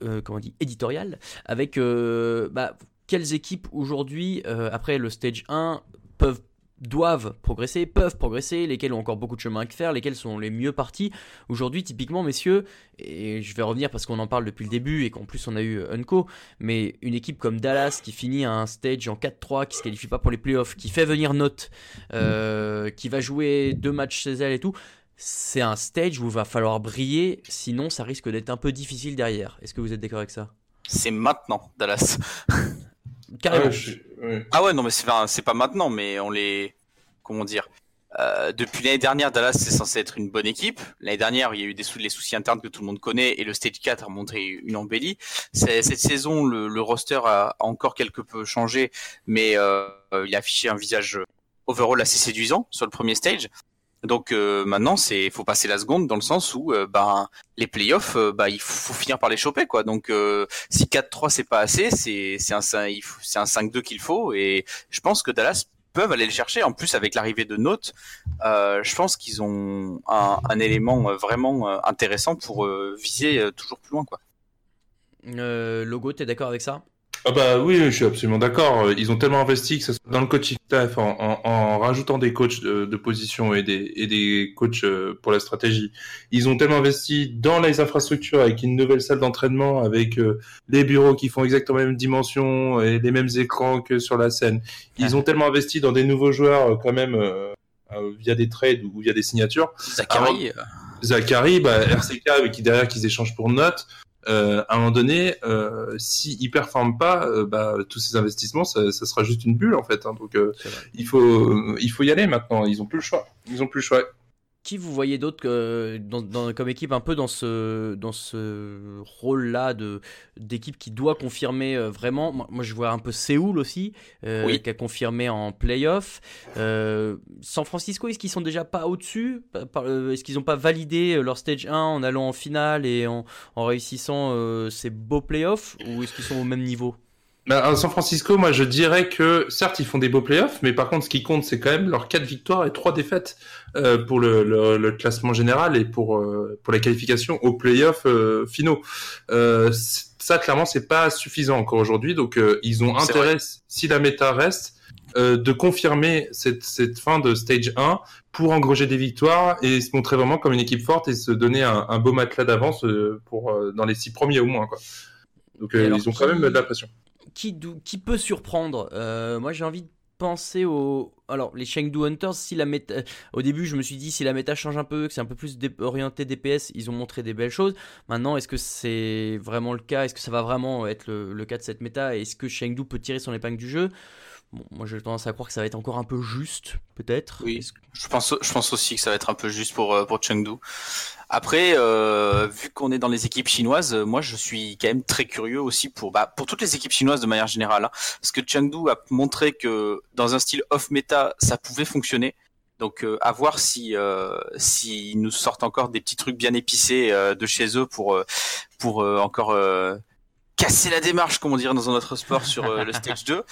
euh, comment on dit, éditorial, avec euh, bah, quelles équipes aujourd'hui, après le stage 1, peuvent doivent progresser, peuvent progresser, lesquels ont encore beaucoup de chemin à faire, lesquels sont les mieux partis. Aujourd'hui, typiquement, messieurs, et je vais revenir parce qu'on en parle depuis le début et qu'en plus on a eu Unco, mais une équipe comme Dallas qui finit un stage en 4-3, qui se qualifie pas pour les playoffs, qui fait venir Note, qui va jouer deux matchs chez elle et tout, c'est un stage où il va falloir briller, sinon ça risque d'être un peu difficile derrière. Est-ce que vous êtes d'accord avec ça? C'est maintenant, Dallas. Carrément. Ouais, je suis- ouais. Ah ouais, non, mais c'est pas maintenant, mais on les. Comment dire Euh, depuis l'année dernière, Dallas c'est censé être une bonne équipe. L'année dernière, il y a eu des sou les soucis internes que tout le monde connaît et le stage 4 a montré une embellie. Cette saison, le, le roster a, a encore quelque peu changé, mais euh, il a affiché un visage overall assez séduisant sur le premier stage. Donc euh, maintenant, c'est faut passer la seconde dans le sens où euh, ben les playoffs, euh, bah il faut finir par les choper quoi. Donc euh, si 4-3 c'est pas assez, c'est c'est un c'est un 5-2 qu'il faut et je pense que Dallas peuvent aller le chercher. En plus avec l'arrivée de Note, euh, je pense qu'ils ont un, un élément euh, vraiment intéressant pour viser toujours plus loin quoi. Logo, t'es d'accord avec ça? Ah bah oui, je suis absolument d'accord. Ils ont tellement investi que ce soit dans le coaching staff, en, en, en rajoutant des coachs de, de position et des, et des coachs euh, pour la stratégie. Ils ont tellement investi dans les infrastructures avec une nouvelle salle d'entraînement, avec euh, les bureaux qui font exactement la même dimension et les mêmes écrans que sur la scène. Ils ont tellement investi dans des nouveaux joueurs euh, quand même euh, via des trades ou via des signatures. Zachary, Zachary, bah, RCK, qui derrière qu'ils échangent pour note, euh, à un moment donné, euh, s'ils ne performent pas, euh, bah, tous ces investissements, ça, ça sera juste une bulle en fait. hein. donc euh, il faut, il faut y aller maintenant. Ils ont plus le choix. Ils ont plus le choix. Qui vous voyez dans, dans- comme équipe un peu dans ce, dans ce rôle-là de, d'équipe qui doit confirmer euh, vraiment? Moi, moi, je vois un peu Séoul aussi, euh, Oui. qui a confirmé en playoff. Euh, San Francisco, est-ce qu'ils sont déjà pas au-dessus? Est-ce qu'ils n'ont pas validé leur stage 1 en allant en finale et en, en réussissant ces beaux playoffs? Ou est-ce qu'ils sont au même niveau? À San Francisco, moi je dirais que certes ils font des beaux playoffs, mais par contre ce qui compte c'est quand même leurs quatre victoires et trois défaites euh, pour le, le, le classement général et pour euh, pour la qualification aux playoffs euh, finaux. Euh, ça clairement c'est pas suffisant encore aujourd'hui, donc euh, ils ont intérêt si la méta reste euh, de confirmer cette, cette fin de stage 1 pour engranger des victoires et se montrer vraiment comme une équipe forte et se donner un, un beau matelas d'avance pour euh, dans les six premiers au moins quoi. Donc euh, ils ont quand même de la pression. Qui, peut surprendre Euh, Moi, j'ai envie de penser au. Alors, les Chengdu Hunters, si la méta. Au début, je me suis dit, si la méta change un peu, que c'est un peu plus orienté DPS, ils ont montré des belles choses. Maintenant, est-ce que c'est vraiment le cas? Est-ce que ça va vraiment être le, le cas de cette méta? Est-ce que Chengdu peut tirer son épingle du jeu? Bon, moi, j'ai tendance à croire que ça va être encore un peu juste, peut-être. Oui. Que- Je pense, je pense aussi que ça va être un peu juste pour euh, pour Chengdu. Après, euh, vu qu'on est dans les équipes chinoises, euh, moi je suis quand même très curieux aussi pour bah, pour toutes les équipes chinoises de manière générale, hein, parce que Chengdu a montré que dans un style off meta, ça pouvait fonctionner. Donc euh, à voir si euh, s'ils nous sortent encore des petits trucs bien épicés euh, de chez eux pour euh, pour euh, encore euh, casser la démarche, comme on dirait dans un autre sport sur euh, le stage 2.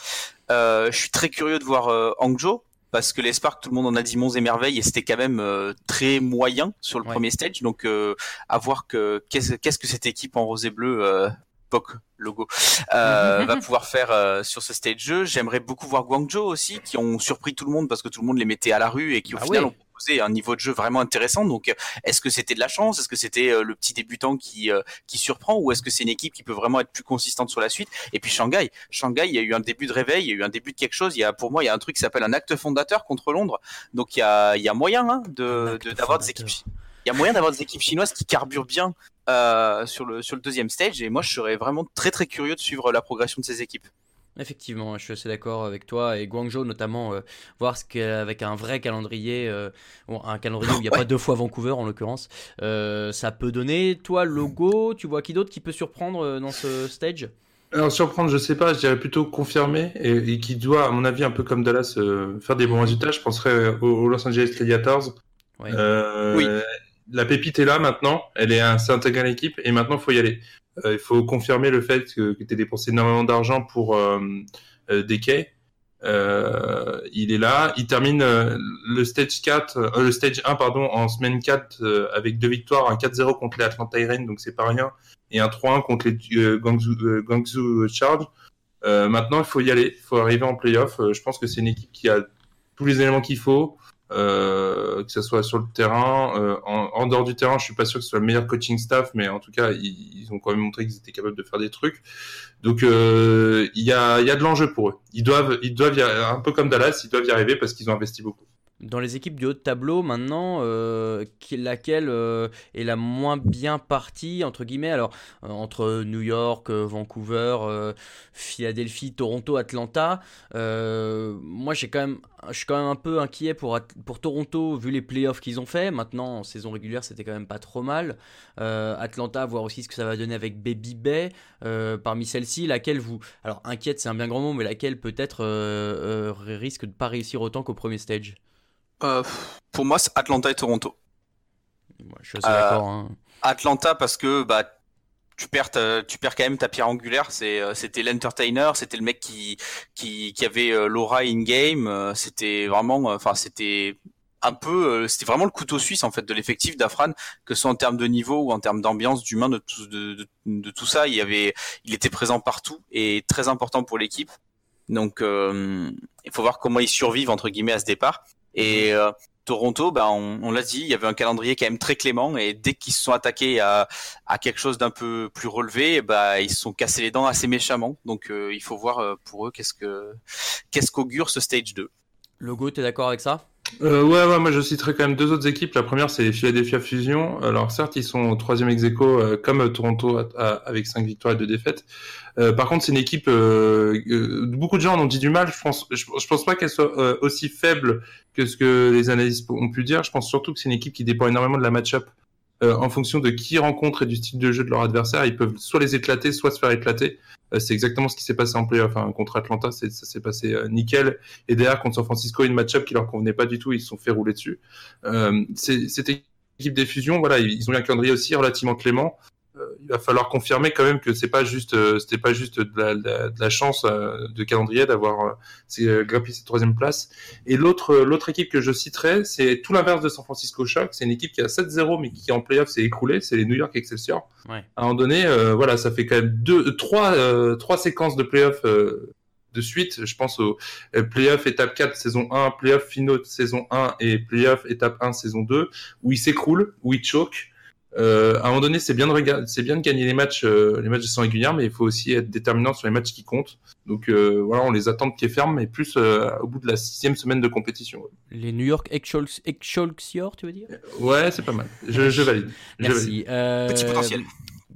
Euh, je suis très curieux de voir euh, Hangzhou parce que les Sparks, tout le monde en a dit monts et merveilles et c'était quand même euh, très moyen sur le Ouais. premier stage. Donc euh, à voir que qu'est-ce que cette équipe en rose et bleu, euh, POC logo, euh, va pouvoir faire euh, sur ce stage jeu. J'aimerais beaucoup voir Guangzhou aussi, qui ont surpris tout le monde parce que tout le monde les mettait à la rue et qui au Ah final ouais. ont proposé un niveau de jeu vraiment intéressant. Donc est-ce que c'était de la chance? Est-ce que c'était euh, le petit débutant qui euh, qui surprend? Ou est-ce que c'est une équipe qui peut vraiment être plus consistante sur la suite? Et puis Shanghai, Shanghai, il y a eu un début de réveil, il y a eu un début de quelque chose. Il y a pour moi, il y a un truc qui s'appelle un acte fondateur contre Londres. Donc il y a il y a moyen hein, de acte de- d'avoir des équipes. Il y a moyen d'avoir des équipes chinoises qui carburent bien euh, sur le sur le deuxième stage et moi je serais vraiment très très curieux de suivre la progression de ces équipes. Effectivement, je suis assez d'accord avec toi et Guangzhou notamment euh, voir ce qu'avec un vrai calendrier, euh, bon, un calendrier où il n'y a pas deux fois Vancouver en l'occurrence, euh, ça peut donner. Toi, logo, tu vois qui d'autre qui peut surprendre dans ce stage? Alors surprendre, je sais pas, je dirais plutôt confirmer et, et qui doit, à mon avis, un peu comme Dallas, euh, faire des bons résultats. Je penserais aux, Los Angeles Gladiators. Ouais. Euh, Oui. La pépite est là maintenant, elle est intégrée à l'équipe et maintenant il faut y aller. Euh, il faut confirmer le fait que, tu as dépensé énormément d'argent pour euh, euh. Euh, il est là, il termine le stage 4, euh, le stage 1 pardon en semaine 4 euh, avec deux victoires, un 4-0 contre les Atlanta Irene, donc c'est pas rien, et un 3-1 contre les Guangzhou, euh, Guangzhou Charge. Maintenant, il faut y aller, il faut arriver en playoff. Je pense que c'est une équipe qui a tous les éléments qu'il faut, que ce soit sur le terrain, euh, en, dehors du terrain. Je suis pas sûr que ce soit le meilleur coaching staff, mais en tout cas, ils, ont quand même montré qu'ils étaient capables de faire des trucs. Donc, euh, il y a, y a de l'enjeu pour eux. Ils doivent, ils doivent y, un peu comme Dallas, ils doivent y arriver parce qu'ils ont investi beaucoup. Dans les équipes du haut de tableau, maintenant, euh, laquelle euh, est la moins bien partie, entre guillemets? Alors, euh, entre New York, Vancouver, Philadelphie, Toronto, Atlanta. moi, j'ai quand je suis quand même un peu inquiet pour, pour Toronto, vu les playoffs qu'ils ont fait. Maintenant, en saison régulière, c'était quand même pas trop mal. Atlanta, voir aussi ce que ça va donner avec Baby Bay. Parmi celles-ci, laquelle vous. Alors, inquiète, c'est un bien grand mot, mais laquelle peut-être risque de pas réussir autant qu'au premier stage? Euh, pour moi, c'est Atlanta et Toronto. Moi, Je suis assez Euh, d'accord. hein. Atlanta parce que bah tu perds ta- tu perds quand même ta pierre angulaire c'est euh, c'était l'entertainer c'était le mec qui qui qui avait euh, l'aura in game euh, c'était vraiment enfin c'était un peu c'était vraiment le couteau suisse en fait de l'effectif d'Afran que ce soit en termes de niveau ou en termes d'ambiance d'humain de tout de, de, de tout ça il y avait il était présent partout et très important pour l'équipe donc euh, il faut voir comment ils survivent entre guillemets à ce départ et euh, Toronto, ben on, on l'a dit, il y avait un calendrier quand même très clément et dès qu'ils se sont attaqués à, à quelque chose d'un peu plus relevé, ben ils se sont cassés les dents assez méchamment. Donc euh, il faut voir euh, pour eux qu'est-ce que qu'est-ce qu'augure ce stage 2. Logo, t'es d'accord avec ça? Euh, ouais, ouais, moi je citerai quand même deux autres équipes. La première, c'est Philadelphia Fusion. Alors certes, ils sont au troisième ex euh, comme euh, Toronto avec cinq victoires et deux défaites. Euh, par contre, c'est une équipe. Euh, euh, beaucoup de gens en ont dit du mal. Je pense, je, je pense pas qu'elle soit aussi faible que ce que les analystes ont pu dire. Je pense surtout que c'est une équipe qui dépend énormément de la match-up. Euh, en fonction de qui ils rencontrent et du style de jeu de leur adversaire, ils peuvent soit les éclater, soit se faire éclater. Euh, c'est exactement ce qui s'est passé en playoff. Hein. Contre Atlanta, ça s'est passé euh, nickel. Et derrière, contre San Francisco, une match-up qui leur convenait pas du tout, ils se sont fait rouler dessus. Euh, cette équipe des fusions, voilà, ils ont eu un calendrier aussi relativement clément. Il va falloir confirmer quand même que c'est pas juste, euh, c'était pas juste de la, de chance euh, de calendrier d'avoir c'est, euh, grimpé cette troisième place. Et l'autre, l'autre équipe que je citerai, c'est tout l'inverse de San Francisco Shock. C'est une équipe qui a 7-0 mais qui en playoff s'est écroulée. C'est les New York Excelsior. Ouais. À un moment donné, euh, voilà, ça fait quand même deux, trois, euh, trois séquences de playoff euh, de suite. Je pense au playoff étape 4 saison 1, playoff finaux saison 1 et playoff étape 1 saison 2 où ils s'écroulent, où ils choquent. Euh, à un moment donné, c'est bien de regarder, c'est bien de gagner les matchs, euh, les matchs de saison régulière, mais il faut aussi être déterminant sur les matchs qui comptent. Donc euh, voilà, on les attend de pied ferme, mais plus euh, au bout de la sixième semaine de compétition. Les New York Excelsior, tu veux dire? Ouais, c'est pas mal. Je, je valide. Je valide. Merci. Euh, Petit potentiel.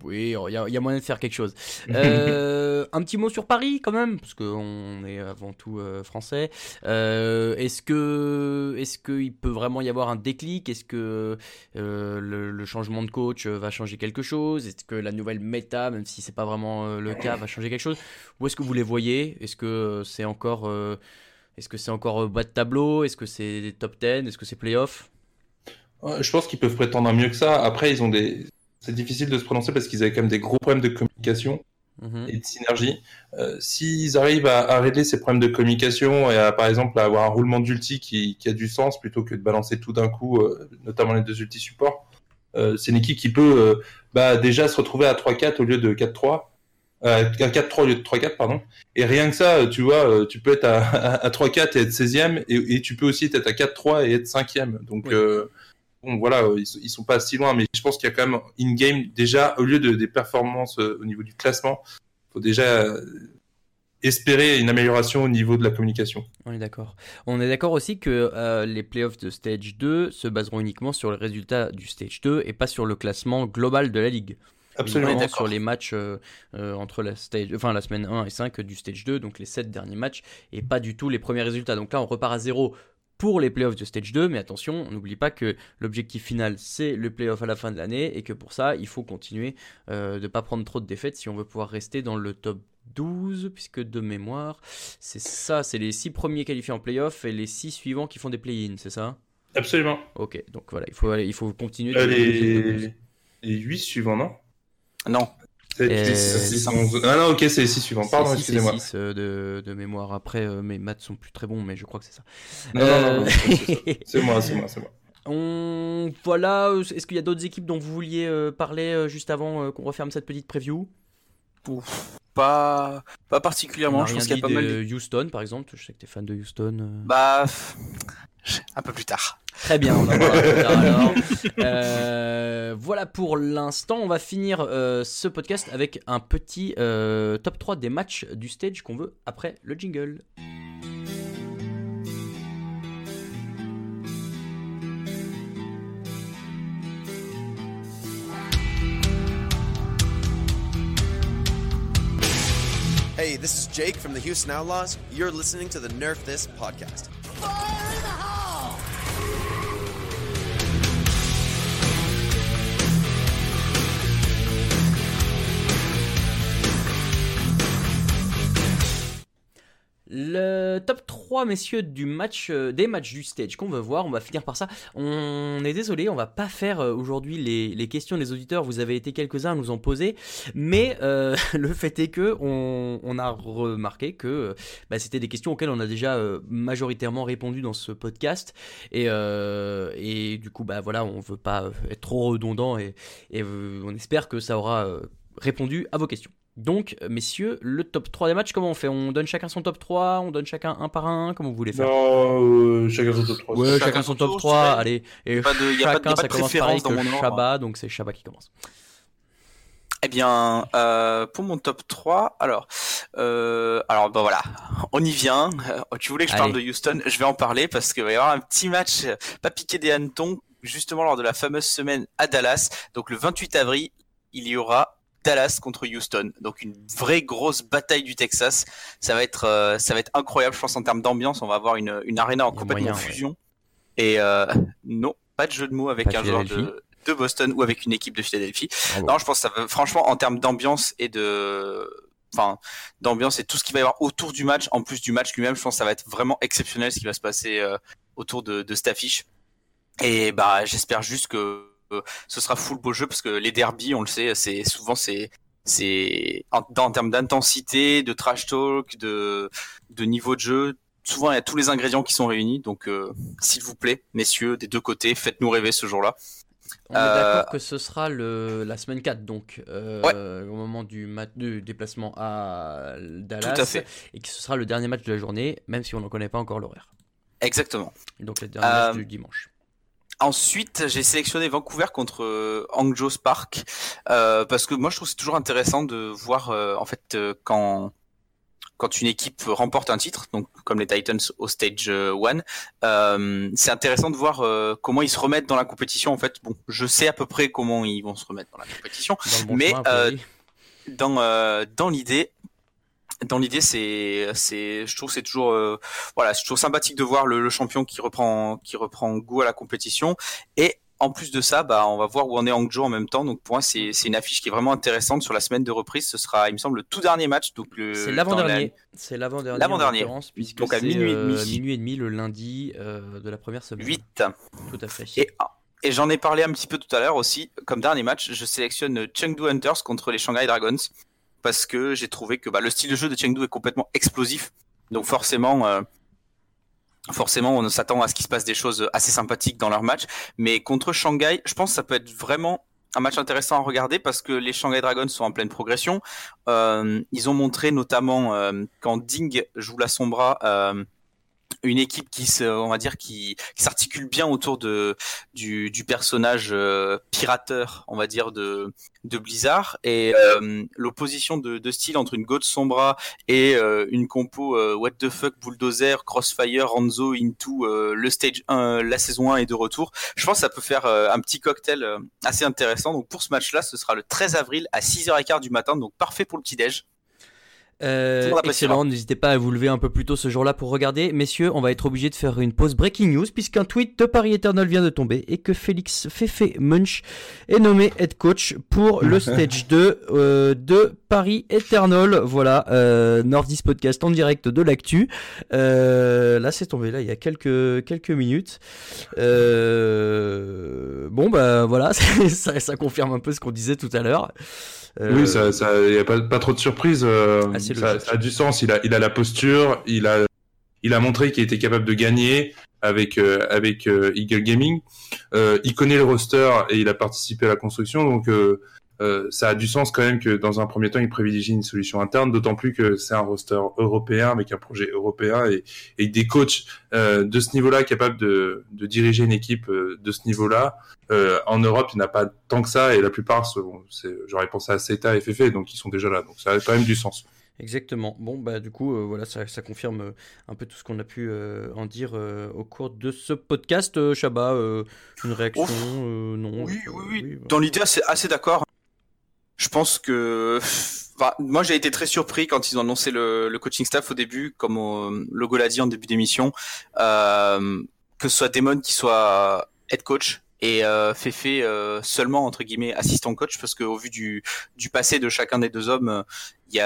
Oui, il y, a- il y a moyen de faire quelque chose. Euh, un petit mot sur Paris quand même, parce qu'on est avant tout euh, français. Euh, est-ce que, est-ce qu'il peut vraiment y avoir un déclic? Est-ce que euh, le, le changement de coach va changer quelque chose? Est-ce que la nouvelle méta, même si c'est pas vraiment euh, le cas, va changer quelque chose? Où est-ce que vous les voyez? Est-ce que c'est encore, euh, est-ce que c'est encore bas de tableau? Est-ce que c'est des top 10 Est-ce que c'est playoff? Je pense qu'ils peuvent prétendre à mieux que ça. Après, ils ont des. C'est difficile de se prononcer parce qu'ils avaient quand même des gros problèmes de communication Mhm. et de synergie. Euh, S'ils arrivent à, à régler ces problèmes de communication et à, par exemple, à avoir un roulement d'ulti qui, qui a du sens plutôt que de balancer tout d'un coup, euh, notamment les deux ulti supports, euh, c'est une équipe qui peut bah, déjà se retrouver à 3-4 au lieu de 4-3. Euh, à 4-3 au lieu de 3-4, pardon. Et rien que ça, tu vois, tu peux être à, à, à 3-4 et être 16e, et, et tu peux aussi être à 4-3 et être 5e. Donc, Oui. Bon, voilà, euh, ils, sont- ils sont pas si loin, mais je pense qu'il y a quand même in-game, déjà, au lieu de, des performances euh, au niveau du classement, faut déjà euh, espérer une amélioration au niveau de la communication. On est d'accord. On est d'accord aussi que euh, les playoffs de Stage 2 se baseront uniquement sur les résultats du Stage 2 et pas sur le classement global de la ligue. Absolument. Sur les matchs euh, euh, entre la, stage, enfin, la semaine 1 et 5 du Stage 2, donc les 7 derniers matchs, et pas du tout les premiers résultats. Donc là, on repart à zéro pour les playoffs de Stage 2, mais attention, on n'oublie pas que l'objectif final, c'est le playoff à la fin de l'année, et que pour ça, il faut continuer euh, de ne pas prendre trop de défaites si on veut pouvoir rester dans le top 12, puisque de mémoire, c'est ça, c'est les 6 premiers qualifiés en playoff et les 6 suivants qui font des play-ins, c'est ça? Absolument. Ok, donc voilà, il faut, aller- il faut continuer. Euh, les... les 8 suivants, non? Non. 7, Euh, 8, 6, 11. Ah non, ok, c'est les 6 suivants. Pardon, C'est excusez-moi. six, euh, de, de mémoire. Après, euh, mes maths sont plus très bons, mais je crois que c'est ça. Non, non, non, non, Euh, c'est- c'est moi, c'est moi, c'est moi. On voilà. Est-ce qu'il y a d'autres équipes dont vous vouliez parler juste avant qu'on referme cette petite preview? Pas particulièrement. Je pense qu'il y a pas mal. de- Houston, par exemple. Je sais que t'es fan de Houston. euh. Bah un peu plus tard. Très bien, on voir plus tard alors. Euh, voilà pour l'instant. On va finir euh, ce podcast avec un petit euh, top 3 des matchs du stage qu'on veut après le jingle. Hey, this is Jake from the Houston Outlaws. You're listening to the Nerf This podcast. Top 3, messieurs, du match, euh, des matchs du stage qu'on veut voir, on va finir par ça. On est désolé, on va pas faire euh, aujourd'hui les, questions des auditeurs, vous avez été quelques-uns à nous en poser, mais euh, le fait est que on, a remarqué que bah, c'était des questions auxquelles on a déjà majoritairement répondu dans ce podcast, et, du coup, bah voilà, on veut pas être trop redondant, et, on espère que ça aura répondu à vos questions. Donc, messieurs, le top 3 des matchs, comment on fait? On donne chacun son top 3 On donne chacun un par un Comment vous voulez faire? Non, euh, chacun son top 3. Ouais, chacun, chacun son top tour, 3. je dirais. Allez, et Pas de- y a pas de- chacun, y a pas ça de commence pareil préférence dans que mon ordre. Shabba, donc c'est Shabba qui commence. Eh bien, euh, pour mon top 3, alors, euh, alors bah voilà, on y vient. Euh, tu voulais que je parle de. Houston, je vais en parler parce qu'il va y avoir un petit match, euh, pas piqué des hannetons, justement lors de la fameuse semaine à Dallas. Donc le 28 avril, il y aura Dallas contre Houston. Donc une vraie grosse bataille du Texas. Ça va être, euh, ça va être incroyable. Je pense en termes d'ambiance, on va avoir une, une arena en complètement moyen, ouais. fusion. Et euh, non, pas de jeu de mots avec Pas un joueur de, de Boston ou avec une équipe de Philadelphie. Bravo. Non, je pense que ça va, franchement, en termes d'ambiance et de, enfin, d'ambiance et tout ce qu'il va y avoir autour du match, en plus du match lui-même, je pense que ça va être vraiment exceptionnel ce qui va se passer euh, autour de, de cette affiche. Et bah, j'espère juste que ce sera full beau jeu parce que les derbies, on le sait, c'est souvent c'est c'est en, termes d'intensité, de trash talk, de de niveau de jeu. Souvent, il y a tous les ingrédients qui sont réunis. Donc, euh, s'il vous plaît, messieurs, des deux côtés, faites-nous rêver ce jour-là. On est euh, d'accord que ce sera le, la semaine 4, donc, euh, au moment du, mat- du déplacement à Dallas. Tout à fait. Et que ce sera le dernier match de la journée, même si on n'en connaît pas encore l'horaire. Exactement. Donc le dernier Euh, match du dimanche. Ensuite, j'ai sélectionné Vancouver contre euh, Hangzhou Spark euh, parce que moi je trouve que c'est toujours intéressant de voir euh, en fait euh, quand quand une équipe remporte un titre, donc comme les Titans au stage 1, euh, c'est intéressant de voir euh, comment ils se remettent dans la compétition. En fait, bon, je sais à peu près comment ils vont se remettre dans la compétition, Dans le bon mais, chemin, euh, dans euh, dans l'idée dans l'idée c'est c'est je trouve c'est toujours euh, voilà c'est toujours sympathique de voir le, le champion qui reprend qui reprend goût à la compétition et en plus de ça bah on va voir où on est Hangzhou en même temps donc pour moi c'est c'est une affiche qui est vraiment intéressante sur la semaine de reprise ce sera il me semble le tout dernier match donc le C'est l'avant-dernier. C'est l'avant-dernier. L'avant-dernier. en Puisque Donc à c'est, minuit et euh, demi. minuit et demi le lundi euh, de la première semaine. 8 Tout à fait. et et j'en ai parlé un petit peu tout à l'heure aussi comme dernier match je sélectionne Chengdu Hunters contre les Shanghai Dragons parce que j'ai trouvé que bah, le style de jeu de Chengdu est complètement explosif. Donc forcément euh, forcément on s'attend à ce qu'il se passe des choses assez sympathiques dans leur match. Mais contre Shanghai je pense que ça peut être vraiment un match intéressant à regarder parce que les Shanghai Dragons sont en pleine progression. Euh, ils ont montré notamment euh, quand Ding joue la Sombra une équipe qui se, on va dire qui, qui s'articule bien autour de du, du personnage euh, pirateur, on va dire de de Blizzard et euh, l'opposition de, de style entre une God Sombra et euh, une compo euh, What the fuck Bulldozer, Crossfire, Ranzo into euh, le stage 1, la saison 1 est de retour. Je pense que ça peut faire euh, un petit cocktail assez intéressant. Donc pour ce match-là, ce sera le 13 avril à 6h15 du matin, donc parfait pour le petit déj. Euh, excellent, n'hésitez pas à vous lever un peu plus tôt ce jour-là pour regarder. Messieurs, on va être obligé de faire une pause breaking news puisqu'un tweet de Paris Eternal vient de tomber et que Félix Fefe Munch est nommé head coach pour le stage 2 euh, de Paris Eternal. Voilà, euh, Nordis Podcast en direct de l'actu. Euh, là, c'est tombé là il y a quelques, quelques minutes. Euh, bon, bah voilà, ça, ça confirme un peu ce qu'on disait tout à l'heure. Euh, Oui, ça, ça, y a pas, pas trop de surprises. euh, ça, ça a du sens. Il a, il a la posture. Il a, il a montré qu'il était capable de gagner avec euh, avec euh, Eagle Gaming. Euh, il connaît le roster et il a participé à la construction. Donc euh, ça a du sens quand même que dans un premier temps il privilégie une solution interne. D'autant plus que c'est un roster européen avec un projet européen et, et des coachs euh, de ce niveau-là capables de, de diriger une équipe euh, de ce niveau-là. Euh, en Europe, il n'y en a pas tant que ça, et la plupart, c'est- j'aurais pensé à CETA et FF, donc ils sont déjà là, donc ça a quand même du sens. Exactement. Bon, bah du coup, euh, voilà, ça, ça confirme euh, un peu tout ce qu'on a pu euh, en dire euh, au cours de ce podcast. Euh, Chabat, euh, une réaction euh, Non. Oui, oui, oui. bah. Dans l'idée, assez, assez d'accord. Je pense que Enfin, moi, j'ai été très surpris quand ils ont annoncé le, le coaching staff au début, comme euh, le Logo l'a dit en début d'émission, euh, que ce soit Damon qui soit head coach et euh, Fefe euh, seulement entre guillemets assistant coach, parce qu'au vu du, du passé de chacun des deux hommes, il y, y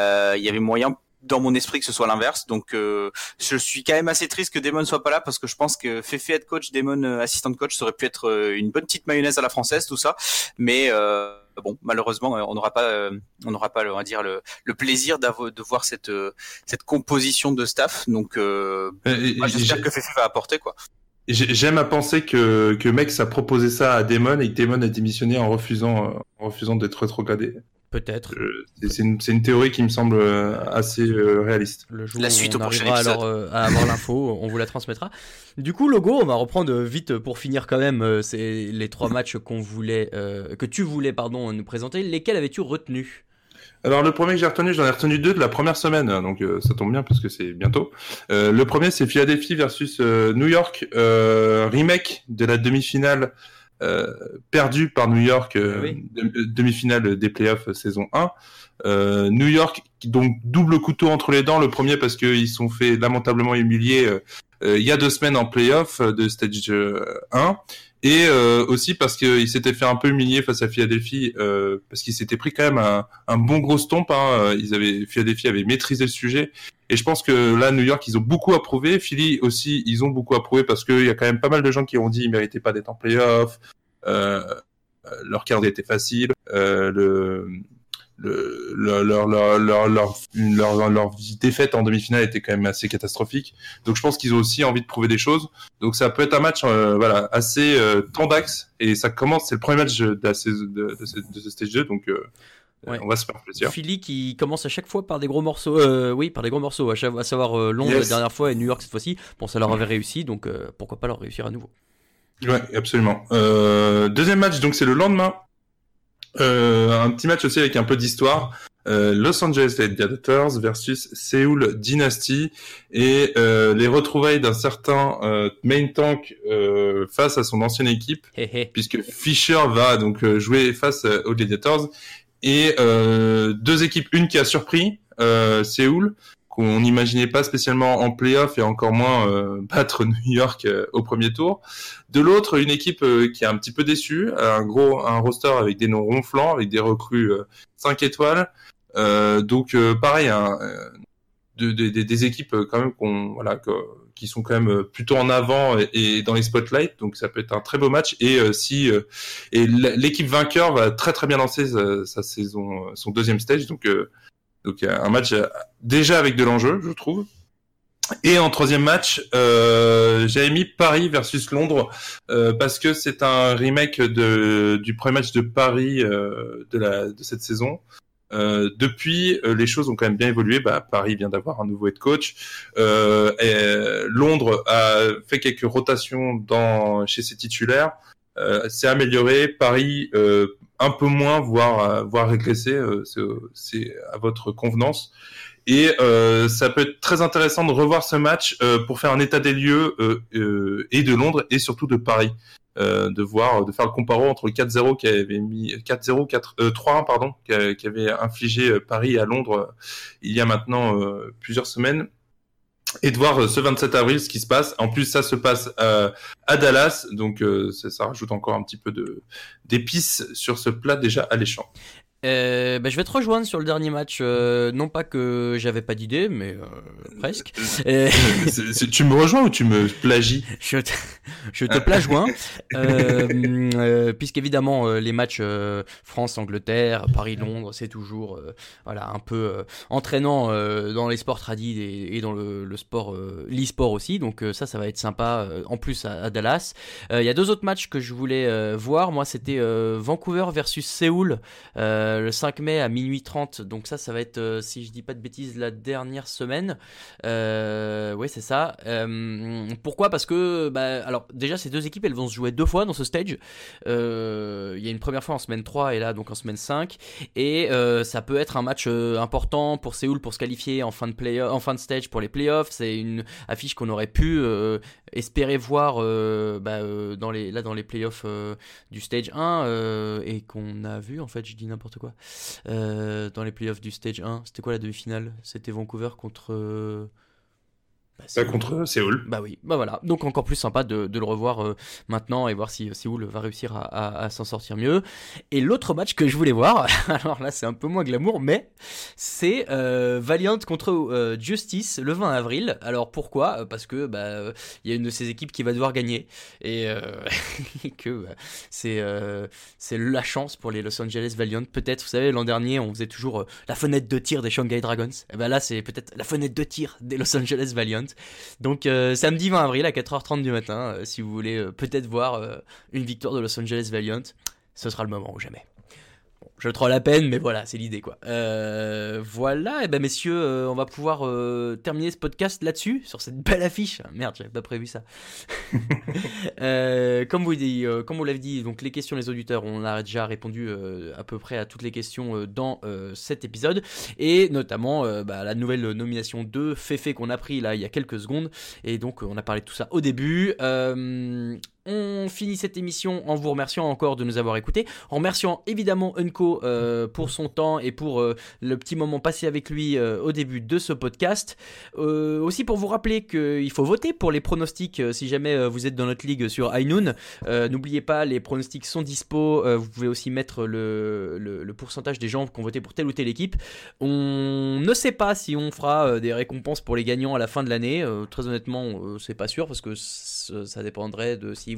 avait moyen dans mon esprit que ce soit l'inverse. Donc, euh, je suis quand même assez triste que Damon soit pas là parce que je pense que Fefe head coach, Damon euh, assistant coach, ça aurait pu être euh, une bonne petite mayonnaise à la française, tout ça. Mais euh, bon, malheureusement, euh, on n'aura pas, euh, on n'aura pas, on va dire le, le plaisir de voir cette euh, cette composition de staff. Donc, j'espère que Fefe va apporter quoi. j'ai- J'aime à penser que, que Mex a proposé ça à Damon et que Damon a démissionné en refusant, en refusant d'être rétrogradé. Peut-être. Euh, C'est une, théorie qui me semble euh, assez euh, réaliste. Le jour La où suite on au prochain arrivera épisode. alors euh, à avoir l'info, on vous la transmettra. Du coup, logo, on va reprendre vite pour finir quand même. C'est les trois matchs qu'on voulait, euh, que tu voulais, pardon, nous présenter. Lesquels avais-tu retenu Alors le premier que j'ai retenu, j'en ai retenu deux de la première semaine, donc euh, ça tombe bien parce que c'est bientôt. Euh, le premier c'est Philadelphie versus euh, New York, euh, remake de la demi-finale euh, perdue par New York, euh, Ah oui. de- demi-finale des playoffs euh, saison 1. Euh, New York, donc double couteau entre les dents. Le premier parce qu'ils sont fait lamentablement humilier euh, euh, il y a deux semaines en playoff euh, de stage euh, 1. Et euh, aussi parce qu'ils s'étaient fait un peu humilier face à Philadelphie, euh, parce qu'ils s'étaient pris quand même un, un bon gros stomp. Hein. Ils avaient, Philadelphie avait maîtrisé le sujet. Et je pense que là, New York, ils ont beaucoup approuvé. Philly aussi, ils ont beaucoup approuvé parce qu'il y a quand même pas mal de gens qui ont dit qu'ils méritaient pas d'être en playoff. Euh, leur calendrier était facile. Euh, le, le, leur, leur, leur, leur, leur, leur, défaite en demi-finale était quand même assez catastrophique. Donc je pense qu'ils ont aussi envie de prouver des choses. Donc ça peut être un match euh, voilà assez euh, tendax et ça commence c'est le premier match de, la de, de, de ce stage 2 donc euh, Ouais. on va se faire plaisir. Philly qui commence à chaque fois par des gros morceaux. euh, oui, par des gros morceaux. À, chaque- à savoir euh, Londres Yes. la dernière fois et New York cette fois-ci. Bon, ça leur avait réussi, donc euh, pourquoi pas leur réussir à nouveau. Ouais, absolument. Euh, deuxième match donc c'est le lendemain. Euh, un petit match aussi avec un peu d'histoire. Euh, Los Angeles Gladiators versus Seoul Dynasty et euh, les retrouvailles d'un certain euh, main tank euh, face à son ancienne équipe puisque Fischer va donc euh, jouer face euh, aux Gladiators et euh, deux équipes, une qui a surpris euh, Séoul qu'on n'imaginait pas spécialement en playoff et encore moins euh, battre New York euh, au premier tour. De l'autre, une équipe qui est un petit peu déçue, un gros un roster avec des noms ronflants, avec des recrues euh, 5 étoiles. Donc pareil, hein, de- de- de- des équipes quand même qu'on voilà que- qui sont quand même euh, plutôt en avant et, dans les spotlights. Donc ça peut être un très beau match. Et euh, si euh, et l'équipe vainqueur va très très bien lancer sa, sa saison, son deuxième stage. Donc donc un match déjà avec de l'enjeu, je trouve. Et en troisième match, j'avais mis Paris versus Londres parce que c'est un remake de, du premier match de Paris de, la, de cette saison. Euh, depuis, euh, les choses ont quand même bien évolué. Bah, Paris vient d'avoir un nouveau head coach. Euh, euh, Londres a fait quelques rotations dans chez ses titulaires. Euh, c'est amélioré. Paris euh, un peu moins, voire voire régressé. c'est à votre convenance. Et euh, ça peut être très intéressant de revoir ce match euh, pour faire un état des lieux euh, euh, et de Londres et surtout de Paris. Euh, de voir, de faire le comparo entre le 4-0 qui avait mis 4-0, 4, euh, 3-1 pardon, qui, avait infligé Paris à Londres il y a maintenant plusieurs semaines, et de voir ce 27 avril ce qui se passe. En plus, ça se passe à Dallas, donc ça, ça rajoute encore un petit peu de d'épices sur ce plat déjà alléchant. Euh, bah, je vais te rejoindre sur le dernier match. euh, non pas que j'avais pas d'idée, mais euh, presque. Euh, C'est- c'est- tu me rejoins ou tu me plagies je te, je te plajoins. Euh, euh, Puisqu'évidemment, euh, les matchs euh, France-Angleterre, Paris-Londres, c'est toujours euh, voilà, un peu euh, entraînant euh, dans les sports tradis et, et dans le, le sport, euh, l'e-sport aussi. Donc euh, ça, ça va être sympa euh, en plus à, à Dallas. Euh, Il y a deux autres matchs que je voulais euh, voir. Moi, c'était euh, Vancouver versus Séoul euh, le 5 mai à minuit 30. Donc ça, ça va être, euh, si je dis pas de bêtises, la dernière semaine. Euh, oui, c'est ça. Euh, pourquoi? Parce que, bah, alors déjà, ces deux équipes, elles vont se jouer deux fois dans ce stage. Euh, Il y a une première fois en semaine 3 et là, donc en semaine 5. Et euh, ça peut être un match euh, important pour Séoul pour se qualifier en fin de, stage pour les playoffs. C'est une affiche qu'on aurait pu euh, espérer voir euh, bah, euh, dans les, dans les playoffs euh, du stage 1 euh, et qu'on a vu, en fait, je dis n'importe Euh, dans les playoffs du stage 1, c'était quoi la demi-finale? C'était Vancouver contre. Bah, contre Séoul. Bah oui, bah voilà. Donc encore plus sympa de, de le revoir euh, maintenant et voir si Séoul va réussir à, à- à s'en sortir mieux. Et l'autre match que je voulais voir, alors là c'est un peu moins glamour, mais c'est euh, Valiant contre euh, Justice le 20 avril. Alors pourquoi? Parce que bah il y a une de ces équipes qui va devoir gagner et, et que bah, c'est c'est la chance pour les Los Angeles Valiant. Peut-être, vous savez, l'an dernier on faisait toujours la fenêtre de tir des Shanghai Dragons. Et ben là c'est peut-être la fenêtre de tir des Los Angeles Valiant. Donc euh, samedi 20 avril à 4h30 du matin, euh, si vous voulez euh, peut-être voir une victoire de Los Angeles Valiant, ce sera le moment ou jamais. Je troll la peine, mais voilà, c'est l'idée quoi. Euh, voilà, et ben messieurs, euh, on va pouvoir euh, terminer ce podcast là-dessus, sur cette belle affiche. Ah, Merde, j'avais pas prévu ça. Comme vous dit, comme vous l'avez dit, donc les questions des auditeurs, on a déjà répondu à peu près à toutes les questions dans cet épisode, et notamment bah, la nouvelle nomination de Fefe qu'on a pris là il y a quelques secondes, et donc on a parlé de tout ça au début. On finit cette émission en vous remerciant encore de nous avoir écoutés, en remerciant évidemment Unco euh, pour son temps et pour euh, le petit moment passé avec lui euh, au début de ce podcast. Aussi pour vous rappeler qu'il faut voter pour les pronostics si jamais vous êtes dans notre ligue sur iNoon. N'oubliez pas, les pronostics sont dispo. Vous pouvez aussi mettre le, le- pourcentage des gens qui ont voté pour telle ou telle équipe. On ne sait pas si on fera des récompenses pour les gagnants à la fin de l'année. Très honnêtement, euh, c'est pas sûr parce que ça dépendrait de si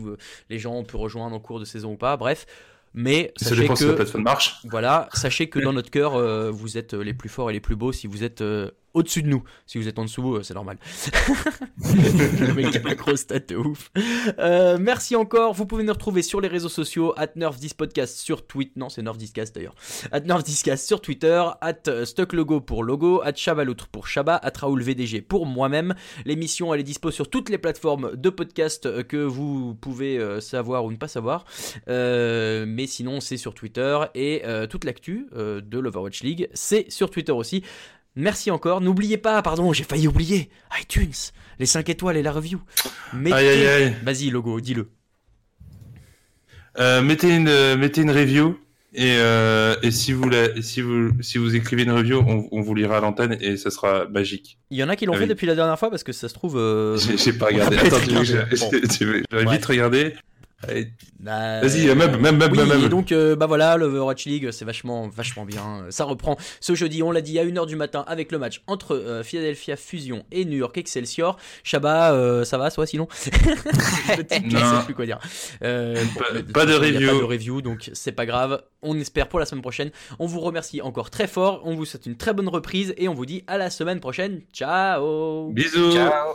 les gens ont pu rejoindre en cours de saison ou pas. Bref. Mais Ça sachez dépend si la que plateforme marche. voilà, sachez que dans notre cœur, euh, vous êtes euh, les plus forts et les plus beaux si vous êtes euh, au-dessus de nous. Si vous êtes en dessous, euh, c'est normal. le mec a la grosse tête de ouf. Euh, merci encore. Vous pouvez nous retrouver sur les réseaux sociaux, at NerfDisPodcast sur Twitter. Non, c'est NerfDiscast d'ailleurs. At NerfDiscast sur Twitter, at euh, StuckLogo pour logo, at Chabaloutre pour Chaba, at Raoul VDG pour moi-même. L'émission, elle est dispo sur toutes les plateformes de podcast que vous pouvez savoir ou ne pas savoir. Mais sinon, c'est sur Twitter et toute l'actu de l'Overwatch League, c'est sur Twitter aussi. Merci encore. N'oubliez pas, pardon, j'ai failli oublier iTunes, les 5 étoiles et la review. Mettez... Aïe, aïe, aïe. Vas-y, logo, dis-le. Euh, mettez une euh, mettez une review et, euh, et si vous la, et si vous si vous écrivez une review, on, on vous lira à l'antenne et ça sera magique. Il y en a qui l'ont Ah fait oui. depuis la dernière fois parce que ça se trouve. euh, J'ai pas regardé. Attends, tu veux que je- regardé. Bon. je vais Ouais. vite regarder. Euh, Vas-y, même même même oui, même. et donc euh, bah voilà, l'Overwatch League, c'est vachement vachement bien. Ça reprend ce jeudi, on l'a dit à 1h du matin avec le match entre euh, Philadelphia Fusion et New York Excelsior. Shabba, euh, ça va toi sinon? Qui Non. sait plus quoi dire. Euh, Pas- de review. Pas de review, donc c'est pas grave. On espère pour la semaine prochaine. On vous remercie encore très fort. On vous souhaite une très bonne reprise et on vous dit à la semaine prochaine. Ciao. Bisous. Ciao.